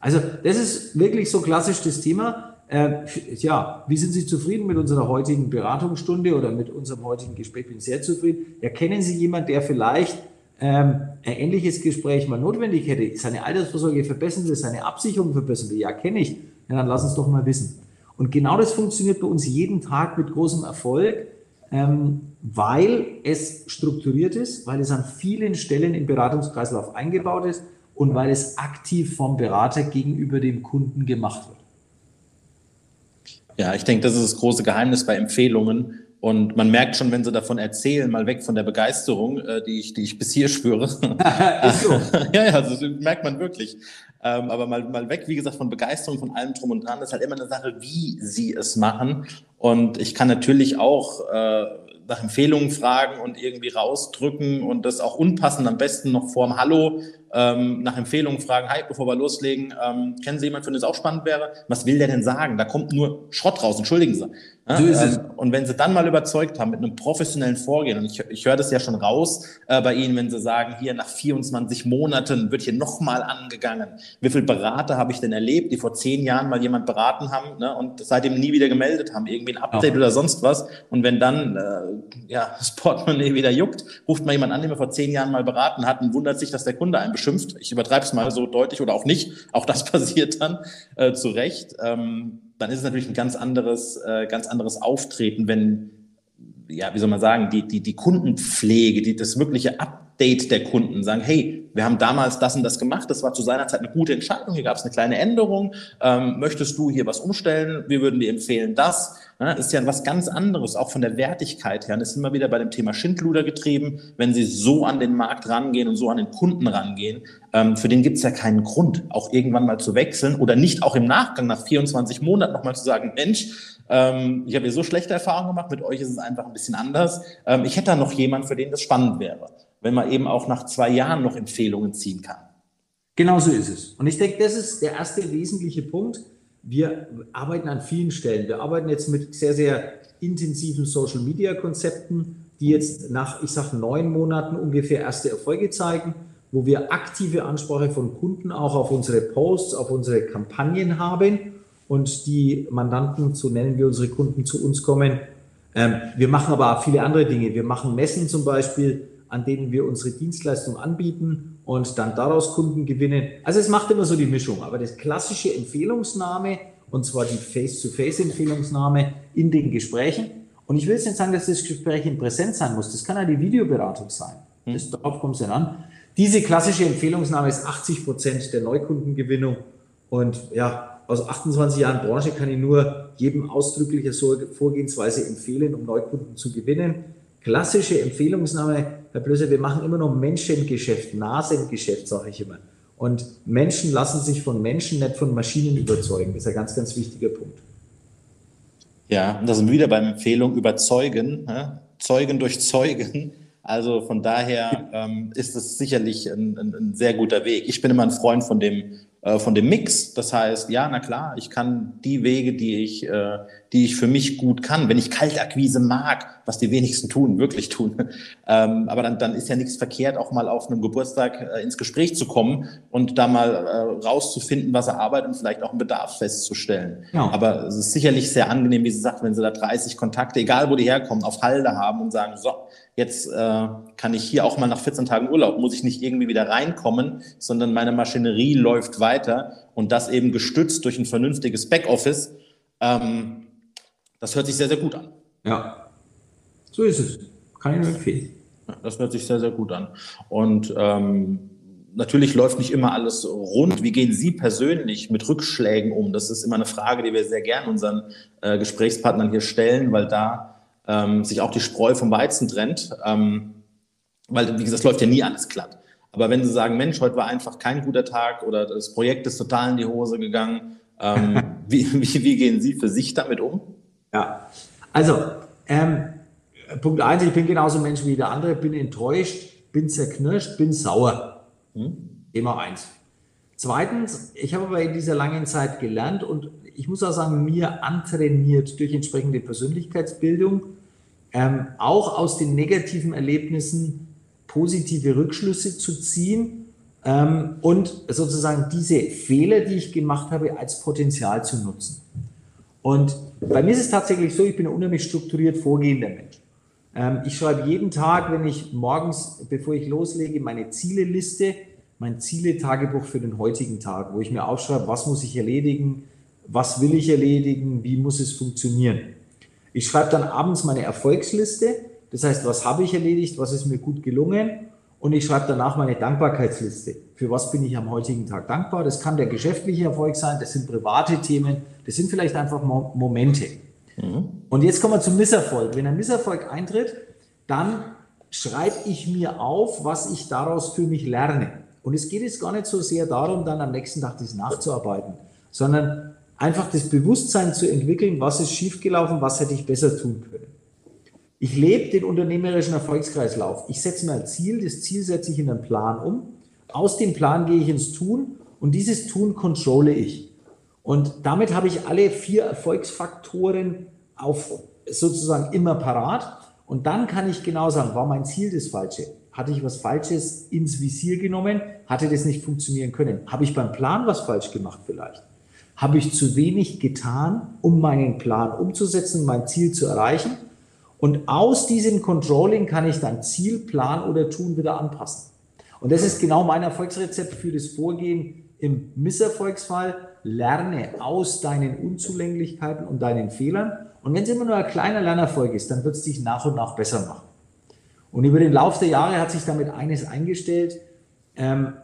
Also das ist wirklich so klassisch das Thema. Äh, ja, wie sind Sie zufrieden mit unserer heutigen Beratungsstunde oder mit unserem heutigen Gespräch? Bin sehr zufrieden. Ja, Sie jemanden, der vielleicht ähm, ein ähnliches Gespräch mal notwendig hätte? Seine Altersvorsorge verbessern will, seine Absicherung verbessern will? Ja, kenne ich. Ja, dann lass uns doch mal wissen. Und genau das funktioniert bei uns jeden Tag mit großem Erfolg, ähm, weil es strukturiert ist, weil es an vielen Stellen im Beratungskreislauf eingebaut ist und weil es aktiv vom Berater gegenüber dem Kunden gemacht wird. Ja, ich denke, das ist das große Geheimnis bei Empfehlungen. Und man merkt schon, wenn sie davon erzählen, mal weg von der Begeisterung, äh, die, ich, die ich bis hier spüre. so. ja, ja, das merkt man wirklich. Ähm, aber mal, mal weg, wie gesagt, von Begeisterung, von allem drum und dran, das ist halt immer eine Sache, wie sie es machen. Und ich kann natürlich auch äh, nach Empfehlungen fragen und irgendwie rausdrücken und das auch unpassend am besten noch vorm Hallo ähm, nach Empfehlungen fragen, hi, bevor wir loslegen, ähm, kennen Sie jemanden, für den es auch spannend wäre? Was will der denn sagen? Da kommt nur Schrott raus, entschuldigen Sie. Ja, so ist ähm, es. Und wenn Sie dann mal überzeugt haben mit einem professionellen Vorgehen, und ich, ich höre das ja schon raus äh, bei Ihnen, wenn Sie sagen, hier nach 24 Monaten wird hier nochmal angegangen. Wie viele Berater habe ich denn erlebt, die vor zehn Jahren mal jemand beraten haben ne, und seitdem nie wieder gemeldet haben, irgendwie ein Update ja. oder sonst was. Und wenn dann äh, ja, das Portemonnaie wieder juckt, ruft mal jemand an, den wir vor zehn Jahren mal beraten hatten, wundert sich, dass der Kunde einen beschimpft. Ich übertreibe es mal so deutlich oder auch nicht. Auch das passiert dann äh, zu Recht. Ähm, dann ist es natürlich ein ganz anderes, äh, ganz anderes Auftreten, wenn, ja, wie soll man sagen, die, die, die Kundenpflege, die, das wirkliche Update der Kunden sagen, hey, wir haben damals das und das gemacht, das war zu seiner Zeit eine gute Entscheidung, hier gab es eine kleine Änderung, ähm, möchtest du hier was umstellen, wir würden dir empfehlen das. Ja, ist ja was ganz anderes, auch von der Wertigkeit her. Und ist immer wieder bei dem Thema Schindluder getrieben, wenn sie so an den Markt rangehen und so an den Kunden rangehen. Ähm, für den gibt es ja keinen Grund, auch irgendwann mal zu wechseln oder nicht auch im Nachgang nach 24 Monaten nochmal zu sagen, Mensch, ähm, ich habe hier so schlechte Erfahrungen gemacht, mit euch ist es einfach ein bisschen anders. Ähm, ich hätte da noch jemand, für den das spannend wäre, wenn man eben auch nach zwei Jahren noch Empfehlungen ziehen kann. Genau so ist es. Und ich denke, das ist der erste wesentliche Punkt wir arbeiten an vielen Stellen. Wir arbeiten jetzt mit sehr, sehr intensiven Social-Media-Konzepten, die jetzt nach, ich sage, neun Monaten ungefähr erste Erfolge zeigen, wo wir aktive Ansprache von Kunden auch auf unsere Posts, auf unsere Kampagnen haben und die Mandanten, so nennen wir unsere Kunden, zu uns kommen. Ähm, wir machen aber auch viele andere Dinge. Wir machen Messen zum Beispiel, an denen wir unsere Dienstleistung anbieten und dann daraus Kunden gewinnen. Also es macht immer so die Mischung, aber das klassische Empfehlungsnahme, und zwar die Face-to-Face-Empfehlungsnahme in den Gesprächen. Und ich will jetzt nicht sagen, dass das Gespräch in Präsenz sein muss. Das kann ja die Videoberatung sein. Hm. Das, darauf kommt es dann an. Diese klassische Empfehlungsnahme ist 80 Prozent der Neukundengewinnung. Und ja, aus 28 Jahren Branche kann ich nur jedem ausdrückliche Vorgehensweise empfehlen, um Neukunden zu gewinnen klassische Empfehlungsnahme, Herr Blöser, wir machen immer noch Menschengeschäft, Nasengeschäft, sage ich immer. Und Menschen lassen sich von Menschen, nicht von Maschinen überzeugen. Das ist ein ganz, ganz wichtiger Punkt. Ja, und da sind wir wieder beim Empfehlung überzeugen, ne? Zeugen durch Zeugen. Also von daher ähm, ist es sicherlich ein, ein, ein, sehr guter Weg. Ich bin immer ein Freund von dem äh, von dem Mix. Das heißt, ja, na klar, ich kann die Wege, die ich, äh, die ich für mich gut kann, wenn ich Kaltakquise mag, was die wenigsten tun, wirklich tun. Ähm, aber dann, dann ist ja nichts verkehrt, auch mal auf einem Geburtstag äh, ins Gespräch zu kommen und da mal äh, rauszufinden, was er arbeitet und vielleicht auch einen Bedarf festzustellen. Ja. Aber es ist sicherlich sehr angenehm, wie Sie sagt, wenn Sie da 30 Kontakte, egal wo die herkommen, auf Halde haben und sagen, so, jetzt äh, kann ich hier auch mal nach 14 Tagen Urlaub, muss ich nicht irgendwie wieder reinkommen, sondern meine Maschinerie läuft weiter und das eben gestützt durch ein vernünftiges Backoffice. Ähm, das hört sich sehr, sehr gut an. Ja, so ist es. Kann ich nur empfehlen. Das hört sich sehr, sehr gut an. Und ähm, natürlich läuft nicht immer alles rund. Wie gehen Sie persönlich mit Rückschlägen um? Das ist immer eine Frage, die wir sehr gern unseren äh, Gesprächspartnern hier stellen, weil da ähm, sich auch die Spreu vom Weizen trennt. Ähm, weil, wie gesagt, es läuft ja nie alles glatt. Aber wenn Sie sagen, Mensch, heute war einfach kein guter Tag oder das Projekt ist total in die Hose gegangen, ähm, wie, wie, wie, gehen Sie für sich damit um? Ja, also ähm, Punkt eins, ich bin genauso ein Mensch wie der andere, bin enttäuscht, bin zerknirscht, bin sauer. Hm? Thema eins. Zweitens, ich habe aber in dieser langen Zeit gelernt und ich muss auch sagen, mir antrainiert durch entsprechende Persönlichkeitsbildung, ähm, auch aus den negativen Erlebnissen positive Rückschlüsse zu ziehen ähm, und sozusagen diese Fehler, die ich gemacht habe, als Potenzial zu nutzen. Und bei mir ist es tatsächlich so, ich bin ein unheimlich strukturiert vorgehender Mensch. Ähm, ich schreibe jeden Tag, wenn ich morgens, bevor ich loslege, meine Zieleliste, mein Ziele-Tagebuch für den heutigen Tag, wo ich mir aufschreibe, was muss ich erledigen, was will ich erledigen, wie muss es funktionieren. Ich schreibe dann abends meine Erfolgsliste, das heißt, was habe ich erledigt, was ist mir gut gelungen und ich schreibe danach meine Dankbarkeitsliste. Für was bin ich am heutigen Tag dankbar? Das kann der geschäftliche Erfolg sein, das sind private Themen, das sind vielleicht einfach Momente. Mhm. Und jetzt kommen wir zum Misserfolg. Wenn ein Misserfolg eintritt, dann schreibe ich mir auf, was ich daraus für mich lerne. Und es geht jetzt gar nicht so sehr darum, dann am nächsten Tag das nachzuarbeiten, sondern einfach das Bewusstsein zu entwickeln, was ist schiefgelaufen, was hätte ich besser tun können. Ich lebe den unternehmerischen Erfolgskreislauf. Ich setze mir ein Ziel, das Ziel setze ich in einen Plan um. Aus dem Plan gehe ich ins Tun und dieses Tun controle ich. Und damit habe ich alle vier Erfolgsfaktoren auf sozusagen immer parat. Und dann kann ich genau sagen, war mein Ziel das Falsche? Hatte ich was Falsches ins Visier genommen? Hatte das nicht funktionieren können? Habe ich beim Plan was falsch gemacht vielleicht? Habe ich zu wenig getan, um meinen Plan umzusetzen, mein Ziel zu erreichen? Und aus diesem Controlling kann ich dann Ziel, Plan oder Tun wieder anpassen. Und das ist genau mein Erfolgsrezept für das Vorgehen im Misserfolgsfall. Lerne aus deinen Unzulänglichkeiten und deinen Fehlern. Und wenn es immer nur ein kleiner Lernerfolg ist, dann wird es dich nach und nach besser machen. Und über den Lauf der Jahre hat sich damit eines eingestellt. Ähm,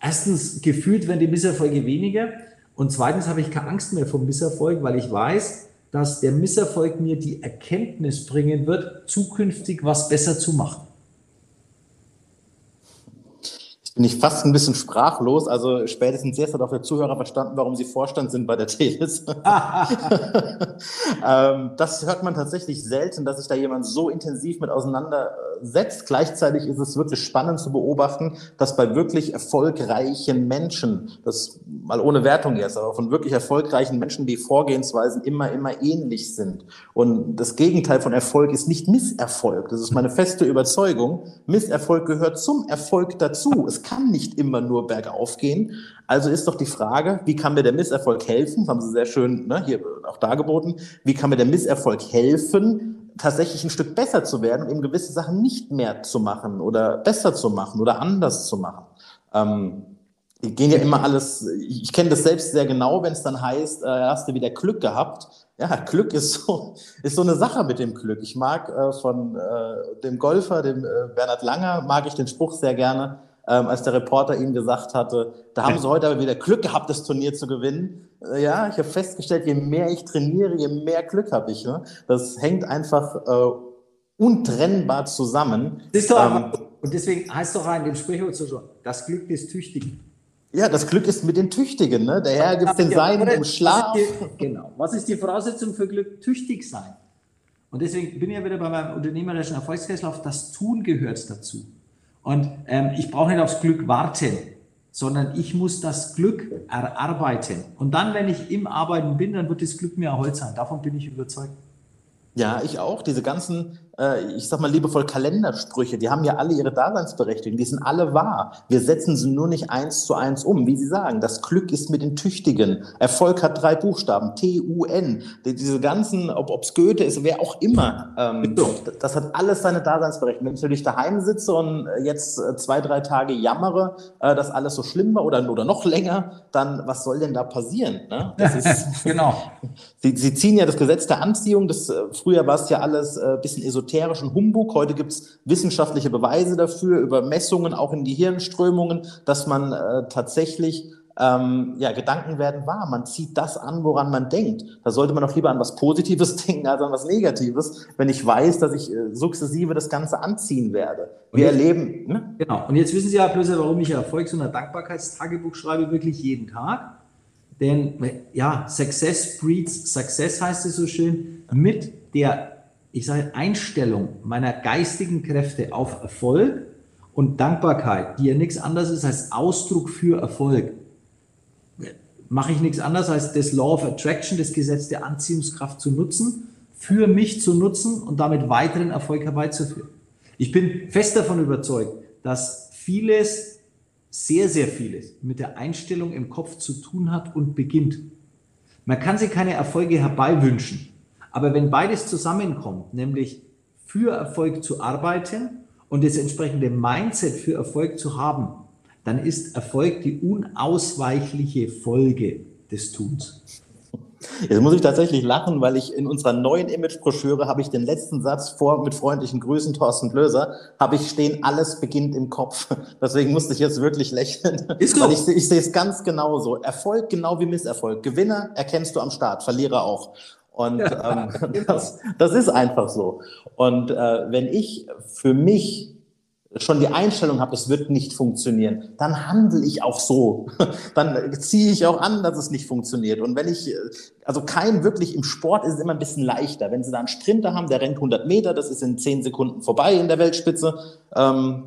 erstens, gefühlt werden die Misserfolge weniger. Und zweitens habe ich keine Angst mehr vom Misserfolg, weil ich weiß, dass der Misserfolg mir die Erkenntnis bringen wird, zukünftig was besser zu machen. Bin ich fast ein bisschen sprachlos. Also spätestens jetzt hat auch der Zuhörer verstanden, warum Sie Vorstand sind bei der Teles. ähm, das hört man tatsächlich selten, dass sich da jemand so intensiv mit auseinandersetzt. Gleichzeitig ist es wirklich spannend zu beobachten, dass bei wirklich erfolgreichen Menschen, das mal ohne Wertung jetzt, aber von wirklich erfolgreichen Menschen die Vorgehensweisen immer, immer ähnlich sind. Und das Gegenteil von Erfolg ist nicht Misserfolg. Das ist meine feste Überzeugung. Misserfolg gehört zum Erfolg dazu. Es kann nicht immer nur bergauf gehen. Also ist doch die Frage, wie kann mir der Misserfolg helfen? Das haben Sie sehr schön ne, hier auch dargeboten. Wie kann mir der Misserfolg helfen, tatsächlich ein Stück besser zu werden und eben gewisse Sachen nicht mehr zu machen oder besser zu machen oder anders zu machen? Ähm, gehen ja immer alles, ich kenne das selbst sehr genau, wenn es dann heißt, äh, hast du wieder Glück gehabt. Ja, Glück ist so, ist so eine Sache mit dem Glück. Ich mag äh, von äh, dem Golfer, dem äh, Bernhard Langer, mag ich den Spruch sehr gerne, ähm, als der Reporter ihm gesagt hatte, da haben sie heute aber wieder Glück gehabt, das Turnier zu gewinnen. Äh, ja, ich habe festgestellt, je mehr ich trainiere, je mehr Glück habe ich. Ne? Das hängt einfach äh, untrennbar zusammen. Ähm, und deswegen heißt doch in dem Sprichwort so schon, das Glück ist tüchtig. Ja, das Glück ist mit den Tüchtigen. Ne? Der Herr gibt den Seinen im Schlaf. Die, genau. Was ist die Voraussetzung für Glück? Tüchtig sein. Und deswegen bin ich ja wieder bei meinem unternehmerischen Erfolgskreislauf. Das Tun gehört dazu. Und ähm, ich brauche nicht aufs Glück warten, sondern ich muss das Glück erarbeiten. Und dann, wenn ich im Arbeiten bin, dann wird das Glück mir erholt sein. Davon bin ich überzeugt. Ja, ich auch. Diese ganzen äh, ich sag mal liebevoll Kalendersprüche, die haben ja alle ihre Daseinsberechtigung, die sind alle wahr. Wir setzen sie nur nicht eins zu eins um. Wie Sie sagen, das Glück ist mit den Tüchtigen. Erfolg hat drei Buchstaben, T-U-N. Diese ganzen, ob es Goethe ist, wer auch immer, ähm, das hat alles seine Daseinsberechtigung. Wenn ich natürlich daheim sitze und jetzt äh, zwei, drei Tage jammere, äh, dass alles so schlimm war oder, oder noch länger, dann was soll denn da passieren? Ne? Das ist, genau. Sie, Sie ziehen ja das Gesetz der Anziehung, das, früher war es ja alles äh, bisschen esoterisch esoterischen Humbug. Heute gibt es wissenschaftliche Beweise dafür, über Messungen auch in die Hirnströmungen, dass man äh, tatsächlich ähm, ja, Gedanken werden wahr. Man zieht das an, woran man denkt. Da sollte man doch lieber an was Positives denken als an was Negatives, wenn ich weiß, dass ich äh, sukzessive das Ganze anziehen werde. Wir jetzt, erleben. Ne? Genau. Und jetzt wissen Sie ja bloß, warum ich Erfolgs- und Dankbarkeitstagebuch schreibe, wirklich jeden Tag. Denn ja, Success breeds Success heißt es so schön. Mit der, ich sage, Einstellung meiner geistigen Kräfte auf Erfolg und Dankbarkeit, die ja nichts anderes ist als Ausdruck für Erfolg mache ich nichts anderes als das Law of Attraction, das Gesetz der Anziehungskraft zu nutzen, für mich zu nutzen und damit weiteren Erfolg herbeizuführen. Ich bin fest davon überzeugt, dass vieles, sehr, sehr vieles mit der Einstellung im Kopf zu tun hat und beginnt. Man kann sich keine Erfolge herbeiwünschen, aber wenn beides zusammenkommt, nämlich für Erfolg zu arbeiten und das entsprechende Mindset für Erfolg zu haben, dann ist Erfolg die unausweichliche Folge des Tuns. Jetzt muss ich tatsächlich lachen, weil ich in unserer neuen Imagebroschüre habe ich den letzten Satz vor mit freundlichen Grüßen Thorsten Blöser, habe ich stehen, alles beginnt im Kopf. Deswegen musste ich jetzt wirklich lächeln. Ist weil ich, ich sehe es ganz genauso. Erfolg genau wie Misserfolg. Gewinner erkennst du am Start, Verlierer auch. Und ähm, genau. das, das ist einfach so. Und äh, wenn ich für mich schon die Einstellung habe, es wird nicht funktionieren, dann handle ich auch so. Dann ziehe ich auch an, dass es nicht funktioniert. Und wenn ich, also kein wirklich im Sport ist es immer ein bisschen leichter. Wenn Sie da einen Sprinter haben, der rennt 100 Meter, das ist in 10 Sekunden vorbei in der Weltspitze, ähm,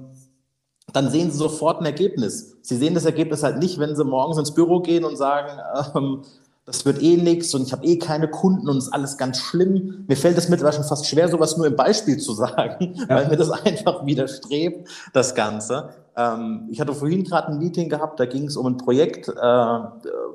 dann sehen Sie sofort ein Ergebnis. Sie sehen das Ergebnis halt nicht, wenn Sie morgens ins Büro gehen und sagen, ähm, das wird eh nichts und ich habe eh keine Kunden und es ist alles ganz schlimm. Mir fällt es mittlerweile schon fast schwer, sowas nur im Beispiel zu sagen, ja. weil mir das einfach widerstrebt, das Ganze. Ähm, ich hatte vorhin gerade ein Meeting gehabt, da ging es um ein Projekt, äh,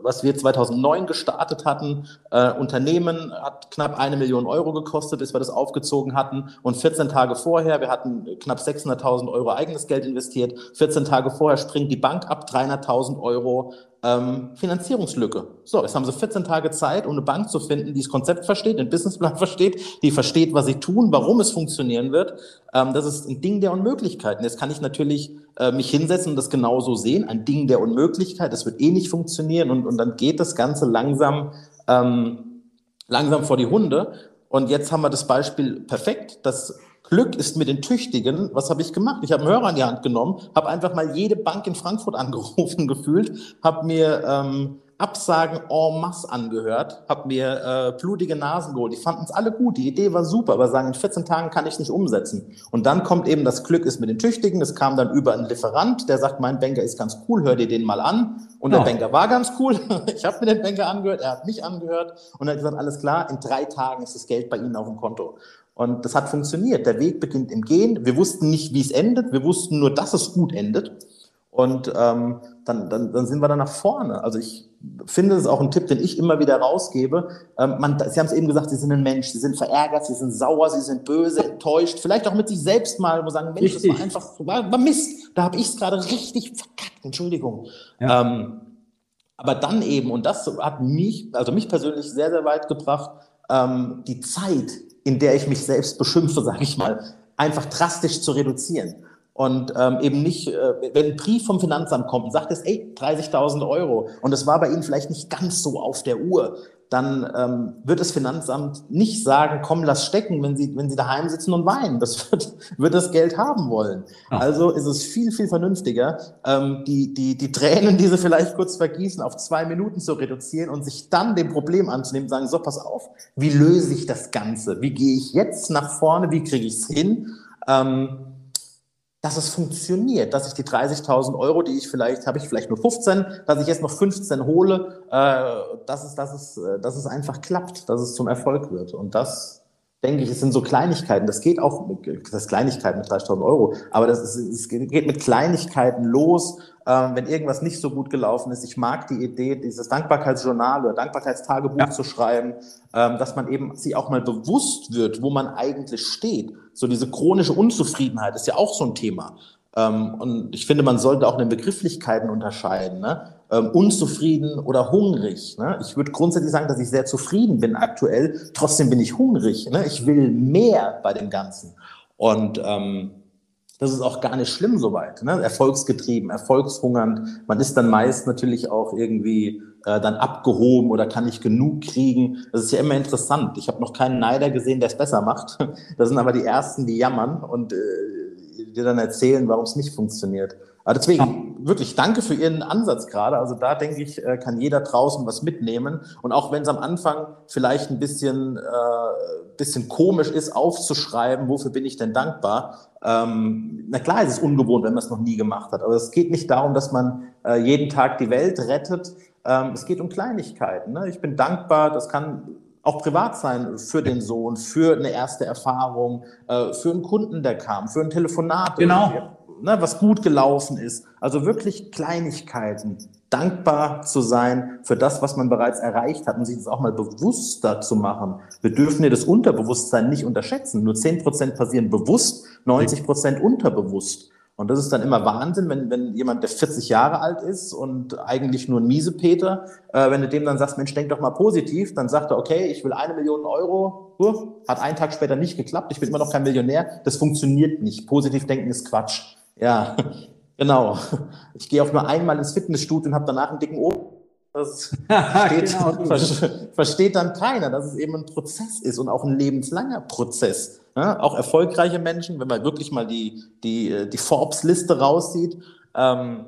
was wir 2009 gestartet hatten. Äh, Unternehmen hat knapp eine Million Euro gekostet, bis wir das aufgezogen hatten. Und 14 Tage vorher, wir hatten knapp 600.000 Euro eigenes Geld investiert. 14 Tage vorher springt die Bank ab, 300.000 Euro ähm, Finanzierungslücke. So, jetzt haben sie 14 Tage Zeit, um eine Bank zu finden, die das Konzept versteht, den Businessplan versteht, die versteht, was sie tun, warum es funktionieren wird. Ähm, das ist ein Ding der Unmöglichkeiten. Jetzt kann ich natürlich äh, mich hinsetzen und das genauso sehen, ein Ding der Unmöglichkeit, das wird eh nicht funktionieren und, und dann geht das Ganze langsam, ähm, langsam vor die Hunde. Und jetzt haben wir das Beispiel perfekt, dass Glück ist mit den Tüchtigen. Was habe ich gemacht? Ich habe einen Hörer in die Hand genommen, habe einfach mal jede Bank in Frankfurt angerufen gefühlt, habe mir ähm, Absagen en masse angehört, habe mir äh, blutige Nasen geholt. Die fanden es alle gut, die Idee war super, aber sagen, in 14 Tagen kann ich nicht umsetzen. Und dann kommt eben das Glück ist mit den Tüchtigen. Es kam dann über einen Lieferant, der sagt, mein Banker ist ganz cool, hör dir den mal an. Und ja. der Banker war ganz cool. ich habe mir den Banker angehört, er hat mich angehört und er hat gesagt, alles klar, in drei Tagen ist das Geld bei Ihnen auf dem Konto. Und das hat funktioniert. Der Weg beginnt im Gehen. Wir wussten nicht, wie es endet. Wir wussten nur, dass es gut endet. Und ähm, dann, dann, dann sind wir da nach vorne. Also ich finde, das ist auch ein Tipp, den ich immer wieder rausgebe. Ähm, man, Sie haben es eben gesagt, Sie sind ein Mensch, Sie sind verärgert, Sie sind sauer, Sie sind böse, enttäuscht, vielleicht auch mit sich selbst mal, wo sagen, Mensch, richtig. das war einfach, war, war Mist, da habe ich es gerade richtig verkackt, Entschuldigung. Ja. Ähm, aber dann eben, und das hat mich, also mich persönlich sehr, sehr weit gebracht, ähm, die Zeit, in der ich mich selbst beschimpfe, sage ich mal, einfach drastisch zu reduzieren. Und ähm, eben nicht, äh, wenn ein Brief vom Finanzamt kommt und sagt es, ey, 30.000 Euro und es war bei Ihnen vielleicht nicht ganz so auf der Uhr, dann ähm, wird das Finanzamt nicht sagen, komm, lass stecken, wenn Sie, wenn Sie daheim sitzen und weinen. Das wird, wird das Geld haben wollen. Ja. Also ist es viel, viel vernünftiger, ähm, die, die, die Tränen, die Sie vielleicht kurz vergießen, auf zwei Minuten zu reduzieren und sich dann dem Problem anzunehmen, sagen, so, pass auf, wie löse ich das Ganze? Wie gehe ich jetzt nach vorne? Wie kriege ich es hin? Ähm, dass es funktioniert, dass ich die 30.000 Euro, die ich vielleicht, habe ich vielleicht nur 15, dass ich jetzt noch 15 hole, äh, dass, es, dass, es, äh, dass es einfach klappt, dass es zum Erfolg wird. Und das, denke ich, es sind so Kleinigkeiten. Das geht auch, mit, das Kleinigkeiten mit 30.000 Euro, aber das ist, es geht mit Kleinigkeiten los, ähm, wenn irgendwas nicht so gut gelaufen ist. Ich mag die Idee, dieses Dankbarkeitsjournal oder Dankbarkeitstagebuch ja. zu schreiben, ähm, dass man eben sich auch mal bewusst wird, wo man eigentlich steht. So diese chronische Unzufriedenheit ist ja auch so ein Thema. Ähm, und ich finde, man sollte auch in den Begrifflichkeiten unterscheiden. Ne? Ähm, unzufrieden oder hungrig. Ne? Ich würde grundsätzlich sagen, dass ich sehr zufrieden bin aktuell. Trotzdem bin ich hungrig. Ne? Ich will mehr bei dem Ganzen. Und ähm, das ist auch gar nicht schlimm soweit. Ne? Erfolgsgetrieben, erfolgshungernd. Man ist dann meist natürlich auch irgendwie äh, dann abgehoben oder kann nicht genug kriegen. Das ist ja immer interessant. Ich habe noch keinen Neider gesehen, der es besser macht. Das sind aber die Ersten, die jammern und äh, dir dann erzählen, warum es nicht funktioniert. Aber deswegen wirklich danke für Ihren Ansatz gerade. Also da denke ich, äh, kann jeder draußen was mitnehmen. Und auch wenn es am Anfang vielleicht ein bisschen, äh, bisschen komisch ist, aufzuschreiben, wofür bin ich denn dankbar? Ähm, na klar, ist es ungewohnt, wenn man es noch nie gemacht hat. Aber es geht nicht darum, dass man äh, jeden Tag die Welt rettet. Ähm, es geht um Kleinigkeiten. Ne? Ich bin dankbar, das kann auch privat sein für den Sohn, für eine erste Erfahrung, äh, für einen Kunden, der kam, für ein Telefonat. Genau ne, was gut gelaufen ist. Also wirklich Kleinigkeiten. Dankbar zu sein für das, was man bereits erreicht hat und sich das auch mal bewusster zu machen. Wir dürfen ja das Unterbewusstsein nicht unterschätzen. Nur zehn Prozent passieren bewusst, 90 Prozent unterbewusst. Und das ist dann immer Wahnsinn, wenn, wenn jemand, der 40 Jahre alt ist und eigentlich nur ein Miesepeter, äh, wenn du dem dann sagst, Mensch, denk doch mal positiv, dann sagt er, okay, ich will eine Million Euro, uh, hat einen Tag später nicht geklappt, ich bin immer noch kein Millionär, das funktioniert nicht. Positiv denken ist Quatsch. Ja, genau. Ich gehe auch nur einmal ins Fitnessstudio und habe danach einen dicken Ohren. Das versteht, genau. versteht, dann keiner, dass es eben ein Prozess ist und auch ein lebenslanger Prozess. Ja, auch erfolgreiche Menschen, wenn man wirklich mal die, die, die Forbes-Liste raussieht, ähm,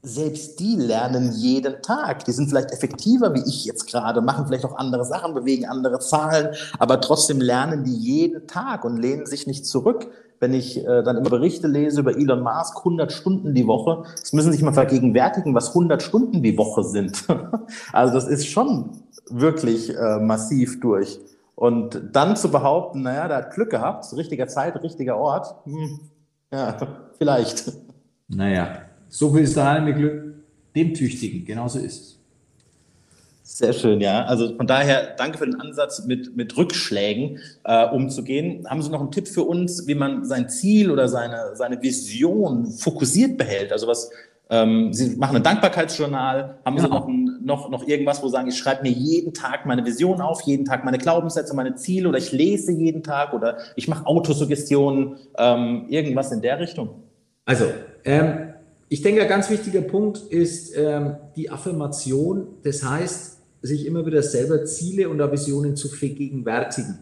selbst die lernen jeden Tag. Die sind vielleicht effektiver wie ich jetzt gerade, machen vielleicht auch andere Sachen, bewegen andere Zahlen, aber trotzdem lernen die jeden Tag und lehnen sich nicht zurück wenn ich äh, dann immer Berichte lese über Elon Musk, 100 Stunden die Woche. Das müssen sich mal vergegenwärtigen, was 100 Stunden die Woche sind. also das ist schon wirklich äh, massiv durch. Und dann zu behaupten, naja, der hat Glück gehabt, richtiger Zeit, richtiger Ort, hm, ja, vielleicht. Naja, so viel ist daheim mit Glück, dem Tüchtigen, genauso ist es. Sehr schön, ja. Also von daher danke für den Ansatz, mit, mit Rückschlägen äh, umzugehen. Haben Sie noch einen Tipp für uns, wie man sein Ziel oder seine, seine Vision fokussiert behält? Also was, ähm, Sie machen ein Dankbarkeitsjournal. Haben Sie noch, ein, noch, noch irgendwas, wo Sie sagen, ich schreibe mir jeden Tag meine Vision auf, jeden Tag meine Glaubenssätze, meine Ziele oder ich lese jeden Tag oder ich mache Autosuggestionen, ähm, irgendwas in der Richtung? Also, ähm, ich denke, ein ganz wichtiger Punkt ist ähm, die Affirmation. Das heißt, sich immer wieder selber Ziele und Visionen zu vergegenwärtigen.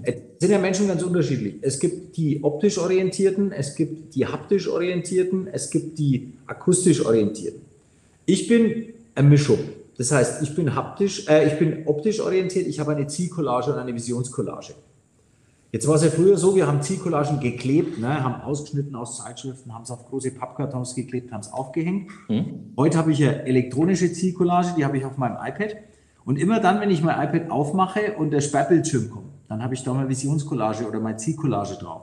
Es sind ja Menschen ganz unterschiedlich. Es gibt die optisch orientierten, es gibt die haptisch orientierten, es gibt die akustisch orientierten. Ich bin eine Mischung. Das heißt, ich bin haptisch, äh, ich bin optisch orientiert, ich habe eine Zielcollage und eine Visionscollage. Jetzt war es ja früher so, wir haben Zielcollagen geklebt, ne, haben ausgeschnitten aus Zeitschriften, haben es auf große Pappkartons geklebt, haben es aufgehängt. Mhm. Heute habe ich eine elektronische Zielcollage, die habe ich auf meinem iPad. Und immer dann, wenn ich mein iPad aufmache und der Sperrbildschirm kommt, dann habe ich da meine Visionscollage oder meine Zielcollage drauf.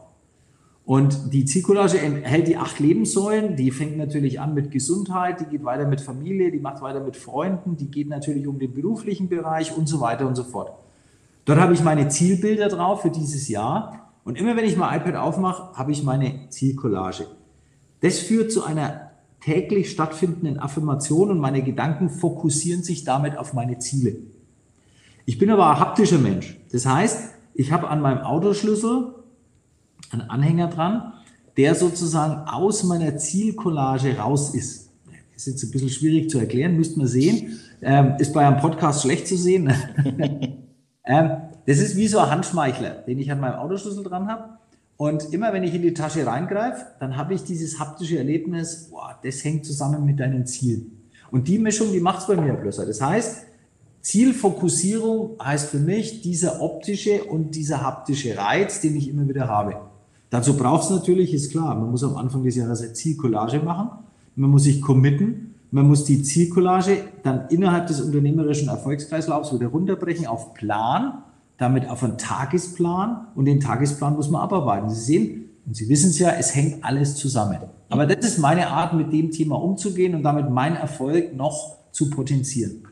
Und die Zielcollage enthält die acht Lebenssäulen. Die fängt natürlich an mit Gesundheit, die geht weiter mit Familie, die macht weiter mit Freunden, die geht natürlich um den beruflichen Bereich und so weiter und so fort. Dort habe ich meine Zielbilder drauf für dieses Jahr. Und immer wenn ich mein iPad aufmache, habe ich meine Zielcollage. Das führt zu einer täglich stattfindenden Affirmation und meine Gedanken fokussieren sich damit auf meine Ziele. Ich bin aber ein haptischer Mensch. Das heißt, ich habe an meinem Autoschlüssel einen Anhänger dran, der sozusagen aus meiner Zielcollage raus ist. Ist jetzt ein bisschen schwierig zu erklären, müsst man sehen. Ähm, ist bei einem Podcast schlecht zu sehen. Das ist wie so ein Handschmeichler, den ich an meinem Autoschlüssel dran habe. Und immer wenn ich in die Tasche reingreife, dann habe ich dieses haptische Erlebnis, boah, das hängt zusammen mit deinen Zielen. Und die Mischung, die macht es bei mir bloß. Das heißt, Zielfokussierung heißt für mich dieser optische und dieser haptische Reiz, den ich immer wieder habe. Dazu braucht es natürlich, ist klar, man muss am Anfang des Jahres eine Zielcollage machen, man muss sich committen, man muss die Zielcollage dann innerhalb des unternehmerischen Erfolgskreislaufs wieder runterbrechen auf Plan, damit auf einen Tagesplan und den Tagesplan muss man abarbeiten. Sie sehen, und Sie wissen es ja, es hängt alles zusammen. Aber das ist meine Art, mit dem Thema umzugehen und damit meinen Erfolg noch zu potenzieren.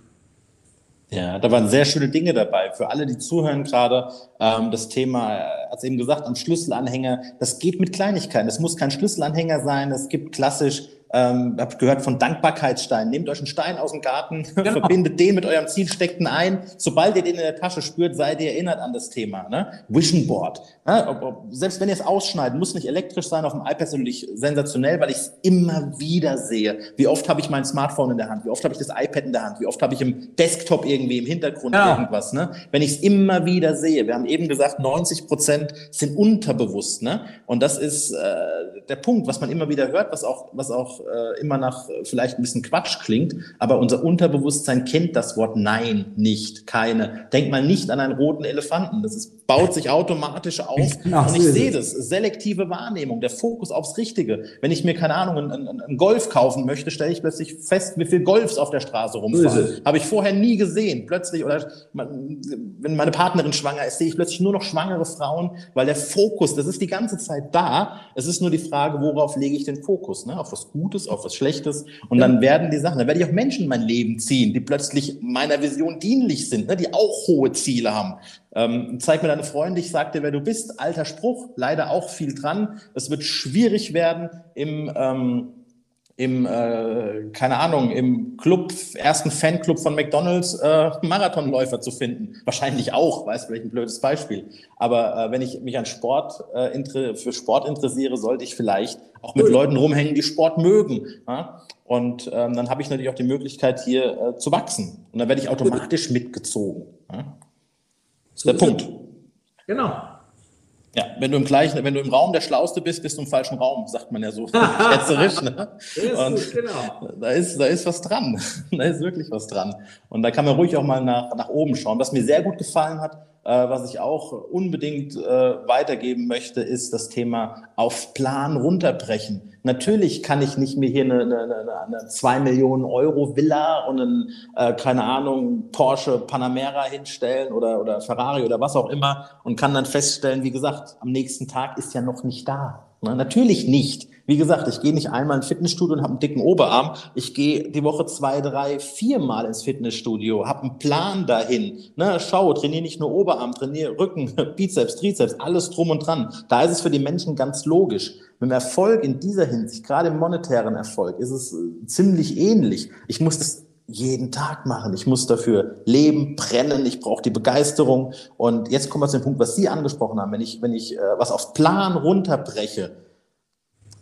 Ja, da waren sehr schöne Dinge dabei. Für alle, die zuhören gerade, ähm, das Thema, äh, es eben gesagt, am Schlüsselanhänger, das geht mit Kleinigkeiten. Es muss kein Schlüsselanhänger sein. Es gibt klassisch Ähm, habt gehört von Dankbarkeitssteinen. Nehmt euch einen Stein aus dem Garten, genau. verbindet den mit eurem Ziel, steckt ihn ein. Sobald ihr den in der Tasche spürt, seid ihr erinnert an das Thema. Ne? Vision Board. Ne? Ob, ob, selbst wenn ihr es ausschneidet, muss nicht elektrisch sein. Auf dem iPad natürlich sensationell, weil ich es immer wieder sehe. Wie oft habe ich mein Smartphone in der Hand? Wie oft habe ich das iPad in der Hand? Wie oft habe ich im Desktop irgendwie im Hintergrund ja. irgendwas? Ne? Wenn ich es immer wieder sehe. Wir haben eben gesagt, 90 Prozent sind unterbewusst. Ne? Und das ist äh, der Punkt, was man immer wieder hört, was auch, was auch äh, immer nach äh, vielleicht ein bisschen Quatsch klingt. Aber unser Unterbewusstsein kennt das Wort Nein nicht, keine. Denk mal nicht an einen roten Elefanten. Das ist, baut sich automatisch auf. Ach, und ich sehe das. Selektive Wahrnehmung, der Fokus aufs Richtige. Wenn ich mir, keine Ahnung, einen, einen Golf kaufen möchte, stelle ich plötzlich fest, wie viel Golfs auf der Straße rumfahren. Habe ich vorher nie gesehen. Plötzlich, oder wenn meine Partnerin schwanger ist, sehe ich plötzlich nur noch schwangere Frauen, weil der Fokus, das ist die ganze Zeit da. Es ist nur die Frage, worauf lege ich den Fokus? Ne? Auf was Gutes, auf was Schlechtes. Und dann werden die Sachen, dann werde ich auch Menschen in mein Leben ziehen, die plötzlich meiner Vision dienlich sind, ne? die auch hohe Ziele haben. Ähm, zeig mir deine Freunde, ich sag dir, wer du bist. Alter Spruch, leider auch viel dran. Es wird schwierig werden im ähm, im, äh, keine Ahnung, im Club, ersten Fanclub von McDonalds äh, Marathonläufer zu finden. Wahrscheinlich auch, weiß vielleicht ein blödes Beispiel. Aber äh, wenn ich mich an Sport äh, für Sport interessiere, sollte ich vielleicht auch mit Leuten rumhängen, die Sport mögen. Ja? Und ähm, dann habe ich natürlich auch die Möglichkeit, hier äh, zu wachsen. Und dann werde ich automatisch mitgezogen. Ja? Das ist der Punkt. Genau. Ja, wenn du im gleichen, wenn du im Raum der Schlauste bist, bist du im falschen Raum, sagt man ja so schätzerisch. Ne? Und genau. da ist, da ist was dran. da ist wirklich was dran. Und da kann man ruhig auch mal nach, nach oben schauen. Was mir sehr gut gefallen hat, was ich auch unbedingt äh, weitergeben möchte, ist das Thema auf Plan runterbrechen. Natürlich kann ich nicht mir hier eine, eine, eine 2 Millionen Euro Villa und einen, äh, keine Ahnung, Porsche Panamera hinstellen oder, oder Ferrari oder was auch immer und kann dann feststellen, wie gesagt, am nächsten Tag ist ja noch nicht da. Natürlich nicht. Wie gesagt, ich gehe nicht einmal ins Fitnessstudio und habe einen dicken Oberarm. Ich gehe die Woche zwei, drei, viermal ins Fitnessstudio, habe einen Plan dahin. Ne, schau, trainiere nicht nur Oberarm, trainiere Rücken, Bizeps, Trizeps, alles drum und dran. Da ist es für die Menschen ganz logisch. Mit dem Erfolg in dieser Hinsicht, gerade im monetären Erfolg, ist es äh, ziemlich ähnlich. Ich muss das jeden Tag machen. Ich muss dafür leben, brennen. Ich brauche die Begeisterung. Und jetzt kommen wir zu dem Punkt, was Sie angesprochen haben. Wenn ich, wenn ich äh, was auf Plan runterbreche,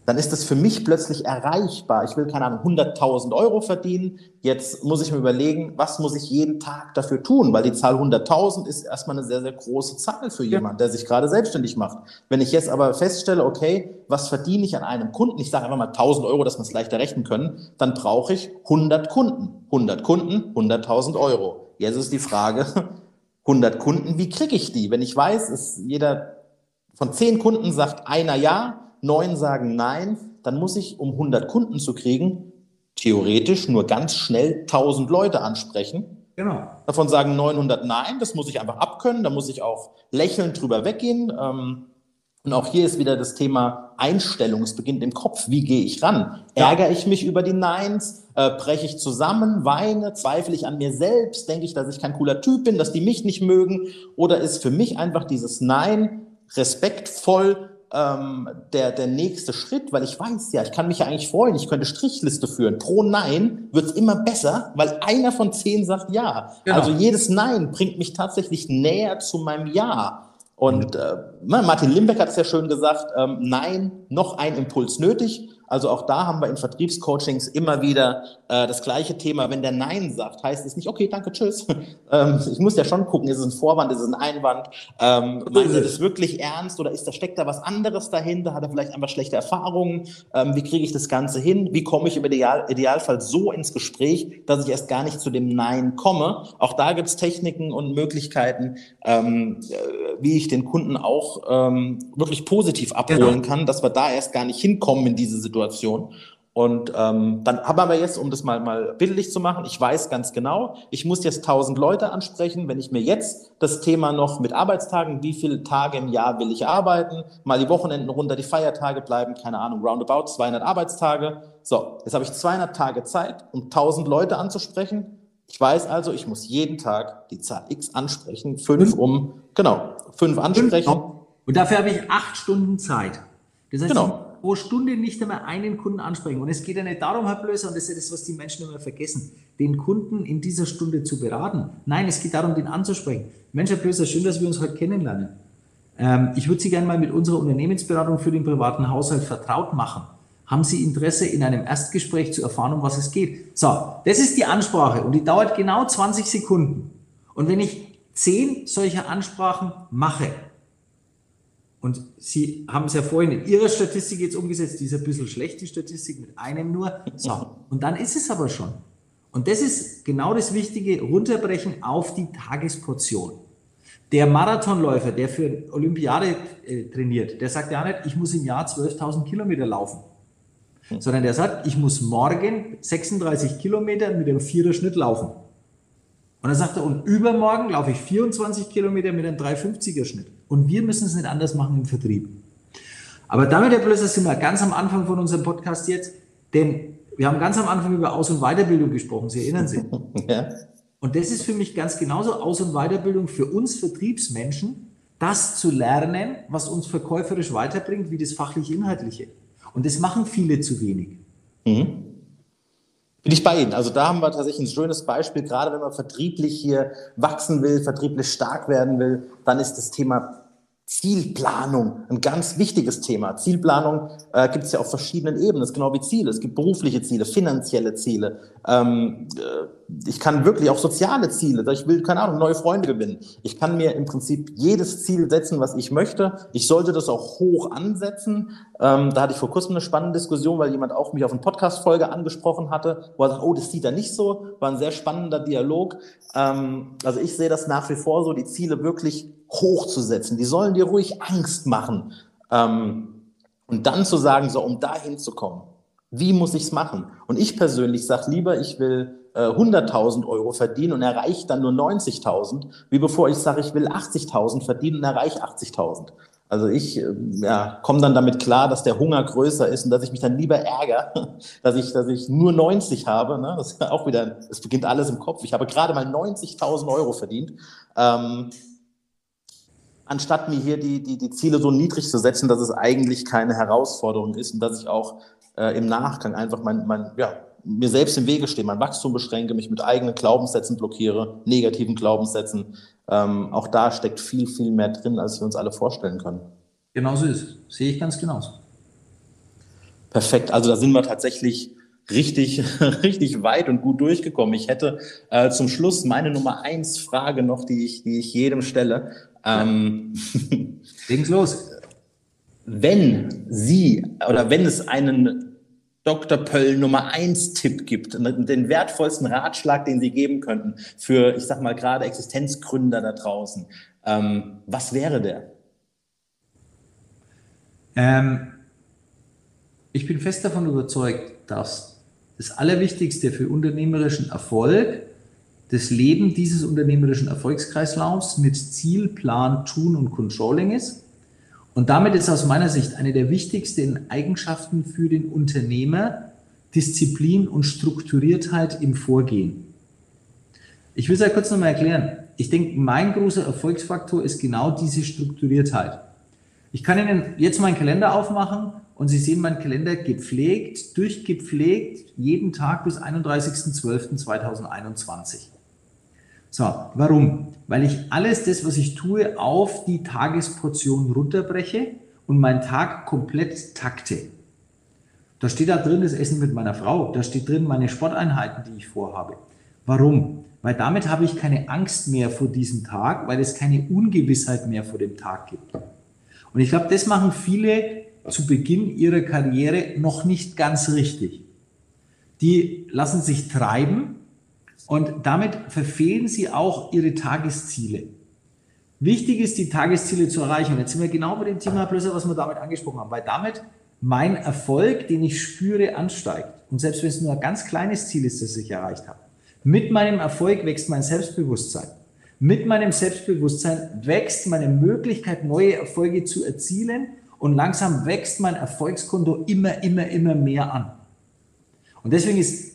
dann ist das für mich plötzlich erreichbar. Ich will, keine Ahnung, 100.000 Euro verdienen. Jetzt muss ich mir überlegen, was muss ich jeden Tag dafür tun? Weil die Zahl 100.000 ist erstmal eine sehr, sehr große Zahl für jemanden, der sich gerade selbstständig macht. Wenn ich jetzt aber feststelle, okay, was verdiene ich an einem Kunden? Ich sage einfach mal 1.000 Euro, dass wir es leichter rechnen können. Dann brauche ich 100 Kunden. 100 Kunden, 100.000 Euro. Jetzt ist die Frage, 100 Kunden, wie kriege ich die? Wenn ich weiß, ist jeder von 10 Kunden sagt einer ja, neun sagen nein, dann muss ich, um 100 Kunden zu kriegen, theoretisch nur ganz schnell 1000 Leute ansprechen. Genau. Davon sagen 900 nein, das muss ich einfach abkönnen, da muss ich auch lächelnd drüber weggehen. Ähm, und auch hier ist wieder das Thema Einstellung. Es beginnt im Kopf. Wie gehe ich ran? Ärgere ich mich über die Neins? Äh, breche ich zusammen? Weine? Zweifle ich an mir selbst? Denke ich, dass ich kein cooler Typ bin, dass die mich nicht mögen? Oder ist für mich einfach dieses Nein respektvoll ähm, der, der nächste Schritt, weil ich weiß ja, ich kann mich ja eigentlich freuen, ich könnte Strichliste führen. Pro Nein wird es immer besser, weil einer von zehn sagt Ja. Genau. Also jedes Nein bringt mich tatsächlich näher zu meinem Ja. Und äh, Martin Limbeck hat es ja schön gesagt, ähm, Nein, noch ein Impuls nötig. Also auch da haben wir in Vertriebscoachings immer wieder äh, das gleiche Thema. Wenn der Nein sagt, heißt es nicht, okay, danke, tschüss. ähm, ich muss ja schon gucken, ist es ein Vorwand, ist es ein Einwand? Ähm, meint er das wirklich ernst oder ist da, steckt da was anderes dahinter? Hat er vielleicht einfach schlechte Erfahrungen? Ähm, wie kriege ich das Ganze hin? Wie komme ich im Ideal, Idealfall so ins Gespräch, dass ich erst gar nicht zu dem Nein komme? Auch da gibt es Techniken und Möglichkeiten, ähm, äh, wie ich den Kunden auch ähm, wirklich positiv abholen genau. kann, dass wir da erst gar nicht hinkommen in diese Situation. Situation. Und ähm, dann haben wir jetzt, um das mal, mal bildlich zu machen, ich weiß ganz genau, ich muss jetzt 1000 Leute ansprechen. Wenn ich mir jetzt das Thema noch mit Arbeitstagen, wie viele Tage im Jahr will ich arbeiten, mal die Wochenenden runter, die Feiertage bleiben, keine Ahnung, roundabout 200 Arbeitstage. So, jetzt habe ich 200 Tage Zeit, um 1000 Leute anzusprechen. Ich weiß also, ich muss jeden Tag die Zahl X ansprechen, fünf um, genau, fünf ansprechen. Und dafür habe ich acht Stunden Zeit. Das heißt, genau pro Stunde nicht einmal einen Kunden ansprechen. Und es geht ja nicht darum, Herr Blöser, und das ist das, was die Menschen immer vergessen, den Kunden in dieser Stunde zu beraten. Nein, es geht darum, den anzusprechen. Mensch, Herr Blöser, schön, dass wir uns heute kennenlernen. Ähm, ich würde Sie gerne mal mit unserer Unternehmensberatung für den privaten Haushalt vertraut machen. Haben Sie Interesse, in einem Erstgespräch zu erfahren, um was es geht? So, das ist die Ansprache und die dauert genau 20 Sekunden. Und wenn ich zehn solcher Ansprachen mache, und Sie haben es ja vorhin in Ihrer Statistik jetzt umgesetzt, die ist ein bisschen schlecht, die Statistik mit einem nur. So, und dann ist es aber schon. Und das ist genau das Wichtige, runterbrechen auf die Tagesportion. Der Marathonläufer, der für Olympiade äh, trainiert, der sagt ja nicht, ich muss im Jahr 12.000 Kilometer laufen, sondern der sagt, ich muss morgen 36 Kilometer mit einem Vierer-Schnitt laufen. Und dann sagt er, und übermorgen laufe ich 24 Kilometer mit einem 350er Schnitt. Und wir müssen es nicht anders machen im Vertrieb. Aber damit, Herr Blösser, sind wir ganz am Anfang von unserem Podcast jetzt, denn wir haben ganz am Anfang über Aus- und Weiterbildung gesprochen, Sie erinnern sich. Ja. Und das ist für mich ganz genauso Aus- und Weiterbildung für uns Vertriebsmenschen, das zu lernen, was uns verkäuferisch weiterbringt, wie das fachlich-inhaltliche. Und das machen viele zu wenig. Mhm. Bin ich bei Ihnen. Also da haben wir tatsächlich ein schönes Beispiel, gerade wenn man vertrieblich hier wachsen will, vertrieblich stark werden will, dann ist das Thema Zielplanung, ein ganz wichtiges Thema. Zielplanung äh, gibt es ja auf verschiedenen Ebenen, das ist genau wie Ziele. Es gibt berufliche Ziele, finanzielle Ziele. Ähm, äh, ich kann wirklich auch soziale Ziele, ich will, keine Ahnung, neue Freunde gewinnen. Ich kann mir im Prinzip jedes Ziel setzen, was ich möchte. Ich sollte das auch hoch ansetzen. Ähm, da hatte ich vor kurzem eine spannende Diskussion, weil jemand auch mich auf eine Podcast-Folge angesprochen hatte, wo er sagt, oh, das sieht er nicht so. War ein sehr spannender Dialog. Ähm, also ich sehe das nach wie vor so, die Ziele wirklich hochzusetzen. Die sollen dir ruhig Angst machen. Ähm, und dann zu sagen, so, um da hinzukommen, wie muss ich es machen? Und ich persönlich sage lieber, ich will äh, 100.000 Euro verdienen und erreiche dann nur 90.000, wie bevor ich sage, ich will 80.000 verdienen und erreiche 80.000. Also ich äh, ja, komme dann damit klar, dass der Hunger größer ist und dass ich mich dann lieber ärgere, dass ich, dass ich nur 90 habe. Ne? Das ist auch wieder, es beginnt alles im Kopf. Ich habe gerade mal 90.000 Euro verdient. Ähm, anstatt mir hier die, die, die Ziele so niedrig zu setzen, dass es eigentlich keine Herausforderung ist und dass ich auch äh, im Nachgang einfach mein, mein, ja, mir selbst im Wege stehe, mein Wachstum beschränke, mich mit eigenen Glaubenssätzen blockiere, negativen Glaubenssätzen. Ähm, auch da steckt viel, viel mehr drin, als wir uns alle vorstellen können. Genauso ist es. Sehe ich ganz genauso. Perfekt. Also da sind wir tatsächlich richtig, richtig weit und gut durchgekommen. Ich hätte äh, zum Schluss meine Nummer eins Frage noch, die ich, die ich jedem stelle. Ähm, Leg's los. Wenn Sie oder wenn es einen Dr. Pöll Nummer eins Tipp gibt, den wertvollsten Ratschlag, den Sie geben könnten für, ich sag mal, gerade Existenzgründer da draußen, ähm, was wäre der? Ähm, ich bin fest davon überzeugt, dass das Allerwichtigste für unternehmerischen Erfolg das Leben dieses unternehmerischen Erfolgskreislaufs mit Ziel, Plan, Tun und Controlling ist. Und damit ist aus meiner Sicht eine der wichtigsten Eigenschaften für den Unternehmer Disziplin und Strukturiertheit im Vorgehen. Ich will es ja kurz nochmal erklären. Ich denke, mein großer Erfolgsfaktor ist genau diese Strukturiertheit. Ich kann Ihnen jetzt meinen Kalender aufmachen und Sie sehen meinen Kalender gepflegt, durchgepflegt, jeden Tag bis 31.12.2021. So, warum? Weil ich alles das, was ich tue, auf die Tagesportion runterbreche und meinen Tag komplett takte. Da steht da drin das Essen mit meiner Frau, da steht drin meine Sporteinheiten, die ich vorhabe. Warum? Weil damit habe ich keine Angst mehr vor diesem Tag, weil es keine Ungewissheit mehr vor dem Tag gibt. Und ich glaube, das machen viele zu Beginn ihrer Karriere noch nicht ganz richtig. Die lassen sich treiben und damit verfehlen sie auch ihre Tagesziele. Wichtig ist, die Tagesziele zu erreichen. Und jetzt sind wir genau bei dem Thema Plösser, was wir damit angesprochen haben, weil damit mein Erfolg, den ich spüre, ansteigt. Und selbst wenn es nur ein ganz kleines Ziel ist, das ich erreicht habe. Mit meinem Erfolg wächst mein Selbstbewusstsein. Mit meinem Selbstbewusstsein wächst meine Möglichkeit, neue Erfolge zu erzielen und langsam wächst mein Erfolgskonto immer, immer, immer mehr an. Und deswegen ist,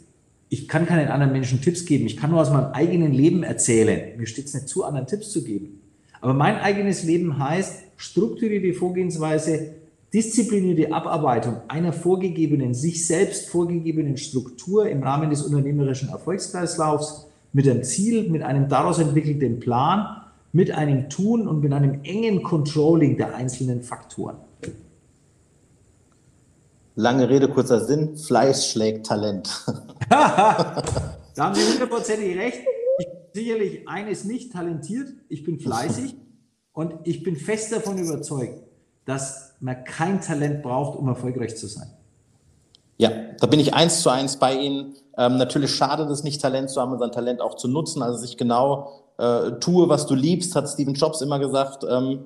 ich kann keinen anderen Menschen Tipps geben, ich kann nur aus meinem eigenen Leben erzählen. Mir steht es nicht zu, anderen Tipps zu geben. Aber mein eigenes Leben heißt, strukturierte Vorgehensweise, disziplinierte Abarbeitung einer vorgegebenen, sich selbst vorgegebenen Struktur im Rahmen des unternehmerischen Erfolgskreislaufs mit einem Ziel, mit einem daraus entwickelten Plan, mit einem Tun und mit einem engen Controlling der einzelnen Faktoren. Lange Rede, kurzer Sinn, Fleiß schlägt Talent. da haben Sie hundertprozentig recht. Ich bin sicherlich eines nicht talentiert, ich bin fleißig und ich bin fest davon überzeugt, dass man kein Talent braucht, um erfolgreich zu sein. Ja, da bin ich eins zu eins bei Ihnen. Ähm, natürlich schadet es nicht, Talent zu haben und sein Talent auch zu nutzen. Also sich genau äh, tue, was du liebst, hat Steven Jobs immer gesagt. Ähm,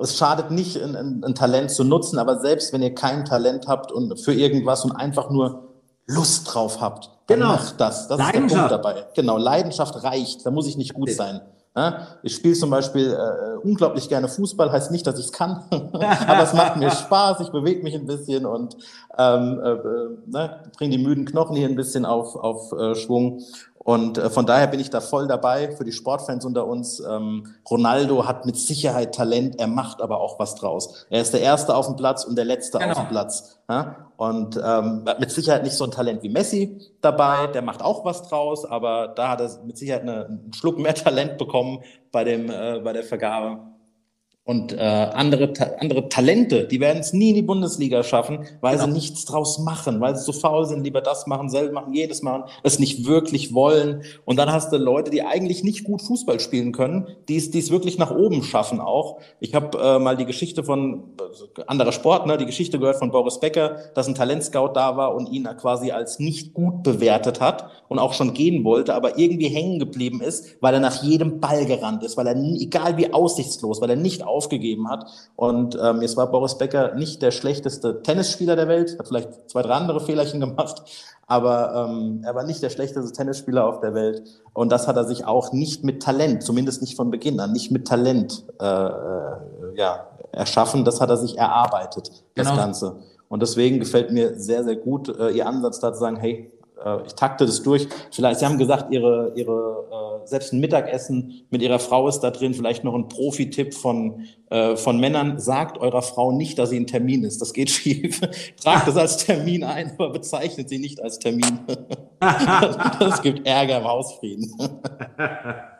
es schadet nicht, ein, ein, ein, Talent zu nutzen, aber selbst wenn ihr kein Talent habt und für irgendwas und einfach nur Lust drauf habt, dann genau. macht das. Das ist der Punkt dabei. Genau, Leidenschaft reicht. Da muss ich nicht gut sein. Ich spiele zum Beispiel äh, unglaublich gerne Fußball, heißt nicht, dass ich es kann, aber es macht mir Spaß, ich bewege mich ein bisschen und ähm, äh, äh ne, bringe die müden Knochen hier ein bisschen auf, auf äh, Schwung. Und äh, von daher bin ich da voll dabei für die Sportfans unter uns. Ähm, Ronaldo hat mit Sicherheit Talent, er macht aber auch was draus. Er ist der Erste auf dem Platz und der Letzte genau. auf dem Platz. Ja? Und ähm, mit Sicherheit nicht so ein Talent wie Messi dabei, der macht auch was draus, aber da hat er mit Sicherheit eine, einen Schluck mehr Talent bekommen bei, dem, äh, bei der Vergabe. Und äh, andere, ta andere Talente, die werden es nie in die Bundesliga schaffen, weil genau. sie nichts draus machen, weil sie so faul sind, lieber das machen, selber machen, jedes machen, es nicht wirklich wollen. Und dann hast du Leute, die eigentlich nicht gut Fußball spielen können, die es wirklich nach oben schaffen auch. Ich habe äh, mal die Geschichte von äh, anderer Sport, ne, die Geschichte gehört von Boris Becker, dass ein Talentscout da war und ihn quasi als nicht gut bewertet hat und auch schon gehen wollte, aber irgendwie hängen geblieben ist, weil er nach jedem Ball gerannt ist, weil er, egal wie aussichtslos, weil er nicht aufgegeben hat. Und ähm, jetzt war Boris Becker nicht der schlechteste Tennisspieler der Welt, hat vielleicht zwei, drei andere Fehlerchen gemacht, aber ähm, er war nicht der schlechteste Tennisspieler auf der Welt. Und das hat er sich auch nicht mit Talent, zumindest nicht von Beginn an, nicht mit Talent äh, äh, ja, erschaffen. Das hat er sich erarbeitet, das genau. Ganze. Und deswegen gefällt mir sehr, sehr gut äh, Ihr Ansatz da zu sagen, hey, äh, ich takte das durch. Vielleicht, Sie haben gesagt, Ihre, Ihre äh, selbst ein Mittagessen mit Ihrer Frau ist da drin. Vielleicht noch ein Profi-Tipp von, äh, von Männern. Sagt eurer Frau nicht, dass sie ein Termin ist. Das geht schief. Tragt es als Termin ein, aber bezeichnet sie nicht als Termin. das gibt Ärger im Hausfrieden.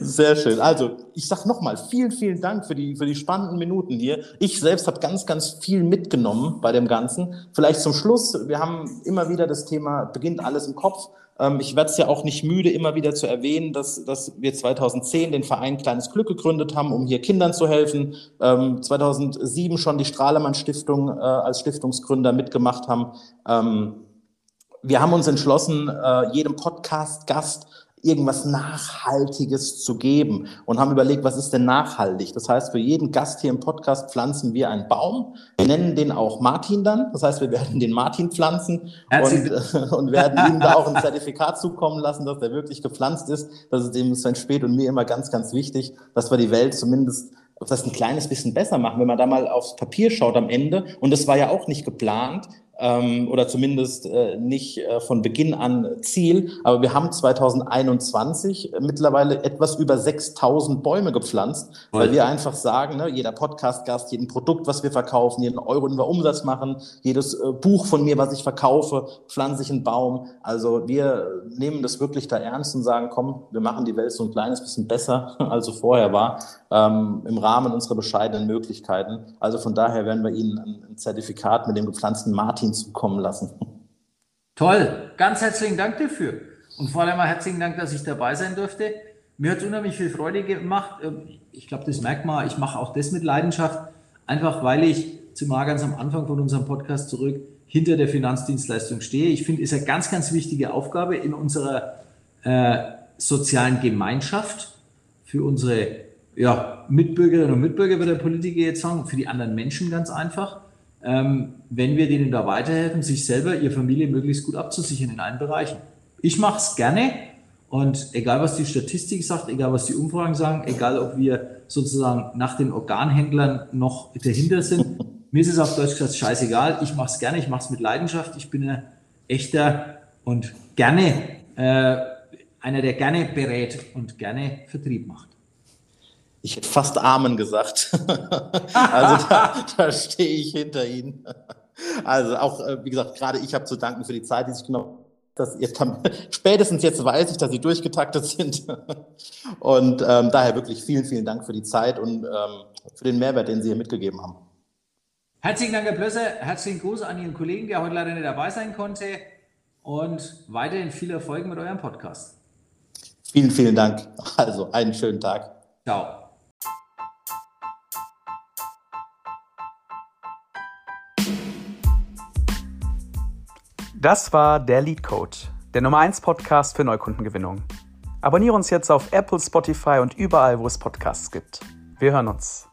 Sehr schön. Also, ich sag nochmal, vielen, vielen Dank für die, für die spannenden Minuten hier. Ich selbst habe ganz, ganz viel mitgenommen bei dem Ganzen. Vielleicht zum Schluss, wir haben immer wieder das Thema, beginnt alles im Kopf. Ähm, ich werde es ja auch nicht müde, immer wieder zu erwähnen, dass, dass wir 2010 den Verein Kleines Glück gegründet haben, um hier Kindern zu helfen. 2007 ähm, schon die Strahlemann Stiftung äh, als Stiftungsgründer mitgemacht haben. Ähm, wir haben uns entschlossen, äh, jedem Podcast-Gast irgendwas Nachhaltiges zu geben und haben überlegt, was ist denn nachhaltig? Das heißt, für jeden Gast hier im Podcast pflanzen wir einen Baum. Wir nennen den auch Martin dann. Das heißt, wir werden den Martin pflanzen und, und werden ihm da auch ein Zertifikat zukommen lassen, dass der wirklich gepflanzt ist. Das ist dem Sven Spät und mir immer ganz, ganz wichtig, dass wir die Welt zumindest das ein kleines bisschen besser machen, wenn man da mal aufs Papier schaut am Ende. Und das war ja auch nicht geplant, ähm, oder zumindest äh, nicht äh, von Beginn an Ziel. Aber wir haben 2021 mittlerweile etwas über 6000 Bäume gepflanzt, weil, wir einfach sagen, ne, jeder Podcast-Gast, jeden Produkt, was wir verkaufen, jeden Euro, den wir Umsatz machen, jedes äh, Buch von mir, was ich verkaufe, pflanze ich einen Baum. Also wir nehmen das wirklich da ernst und sagen, komm, wir machen die Welt so ein kleines bisschen besser, als sie vorher war, ähm, im Rahmen unserer bescheidenen Möglichkeiten. Also von daher werden wir Ihnen ein Zertifikat mit dem gepflanzten Martin Martin zukommen lassen. Toll, ganz herzlichen Dank dafür. Und vor allem herzlichen Dank, dass ich dabei sein durfte. Mir hat es unheimlich viel Freude gemacht. Ähm, ich glaube, das merkt man. Ich mache auch das mit Leidenschaft, einfach weil ich zumal ganz am Anfang von unserem Podcast zurück hinter der Finanzdienstleistung stehe. Ich finde, es ist eine ganz, ganz wichtige Aufgabe in unserer äh, sozialen Gemeinschaft für unsere ja, Mitbürgerinnen und Mitbürger, würde der Politiker jetzt sagen, für die anderen Menschen ganz einfach wenn wir denen da weiterhelfen, sich selber, ihre Familie möglichst gut abzusichern in allen Bereichen. Ich mache es gerne und egal was die Statistik sagt, egal was die Umfragen sagen, egal ob wir sozusagen nach den Organhändlern noch dahinter sind, mir ist es auf Deutsch gesagt scheißegal. Ich mache es gerne, ich mache es mit Leidenschaft. Ich bin ein echter und gerne äh, einer, der gerne berät und gerne Vertrieb macht. Ich hätte fast Amen gesagt. also da, da stehe ich hinter Ihnen. Also auch, äh, wie gesagt, gerade ich habe zu danken für die Zeit, die sich genommen dass ihr spätestens jetzt weiß ich, dass sie durchgetaktet sind. Und ähm, daher wirklich vielen, vielen Dank für die Zeit und ähm, für den Mehrwert, den Sie hier mitgegeben haben. Herzlichen Dank, Herr Blösser. Herzlichen Gruß an Ihren Kollegen, der heute leider nicht dabei sein konnte. Und weiterhin viel Erfolg mit eurem Podcast. Vielen, vielen Dank. Also einen schönen Tag. Ciao. Das war der Lead Code, der Nummer 1 Podcast für Neukundengewinnung. Abonniere uns jetzt auf Apple, Spotify und überall, wo es Podcasts gibt. Wir hören uns.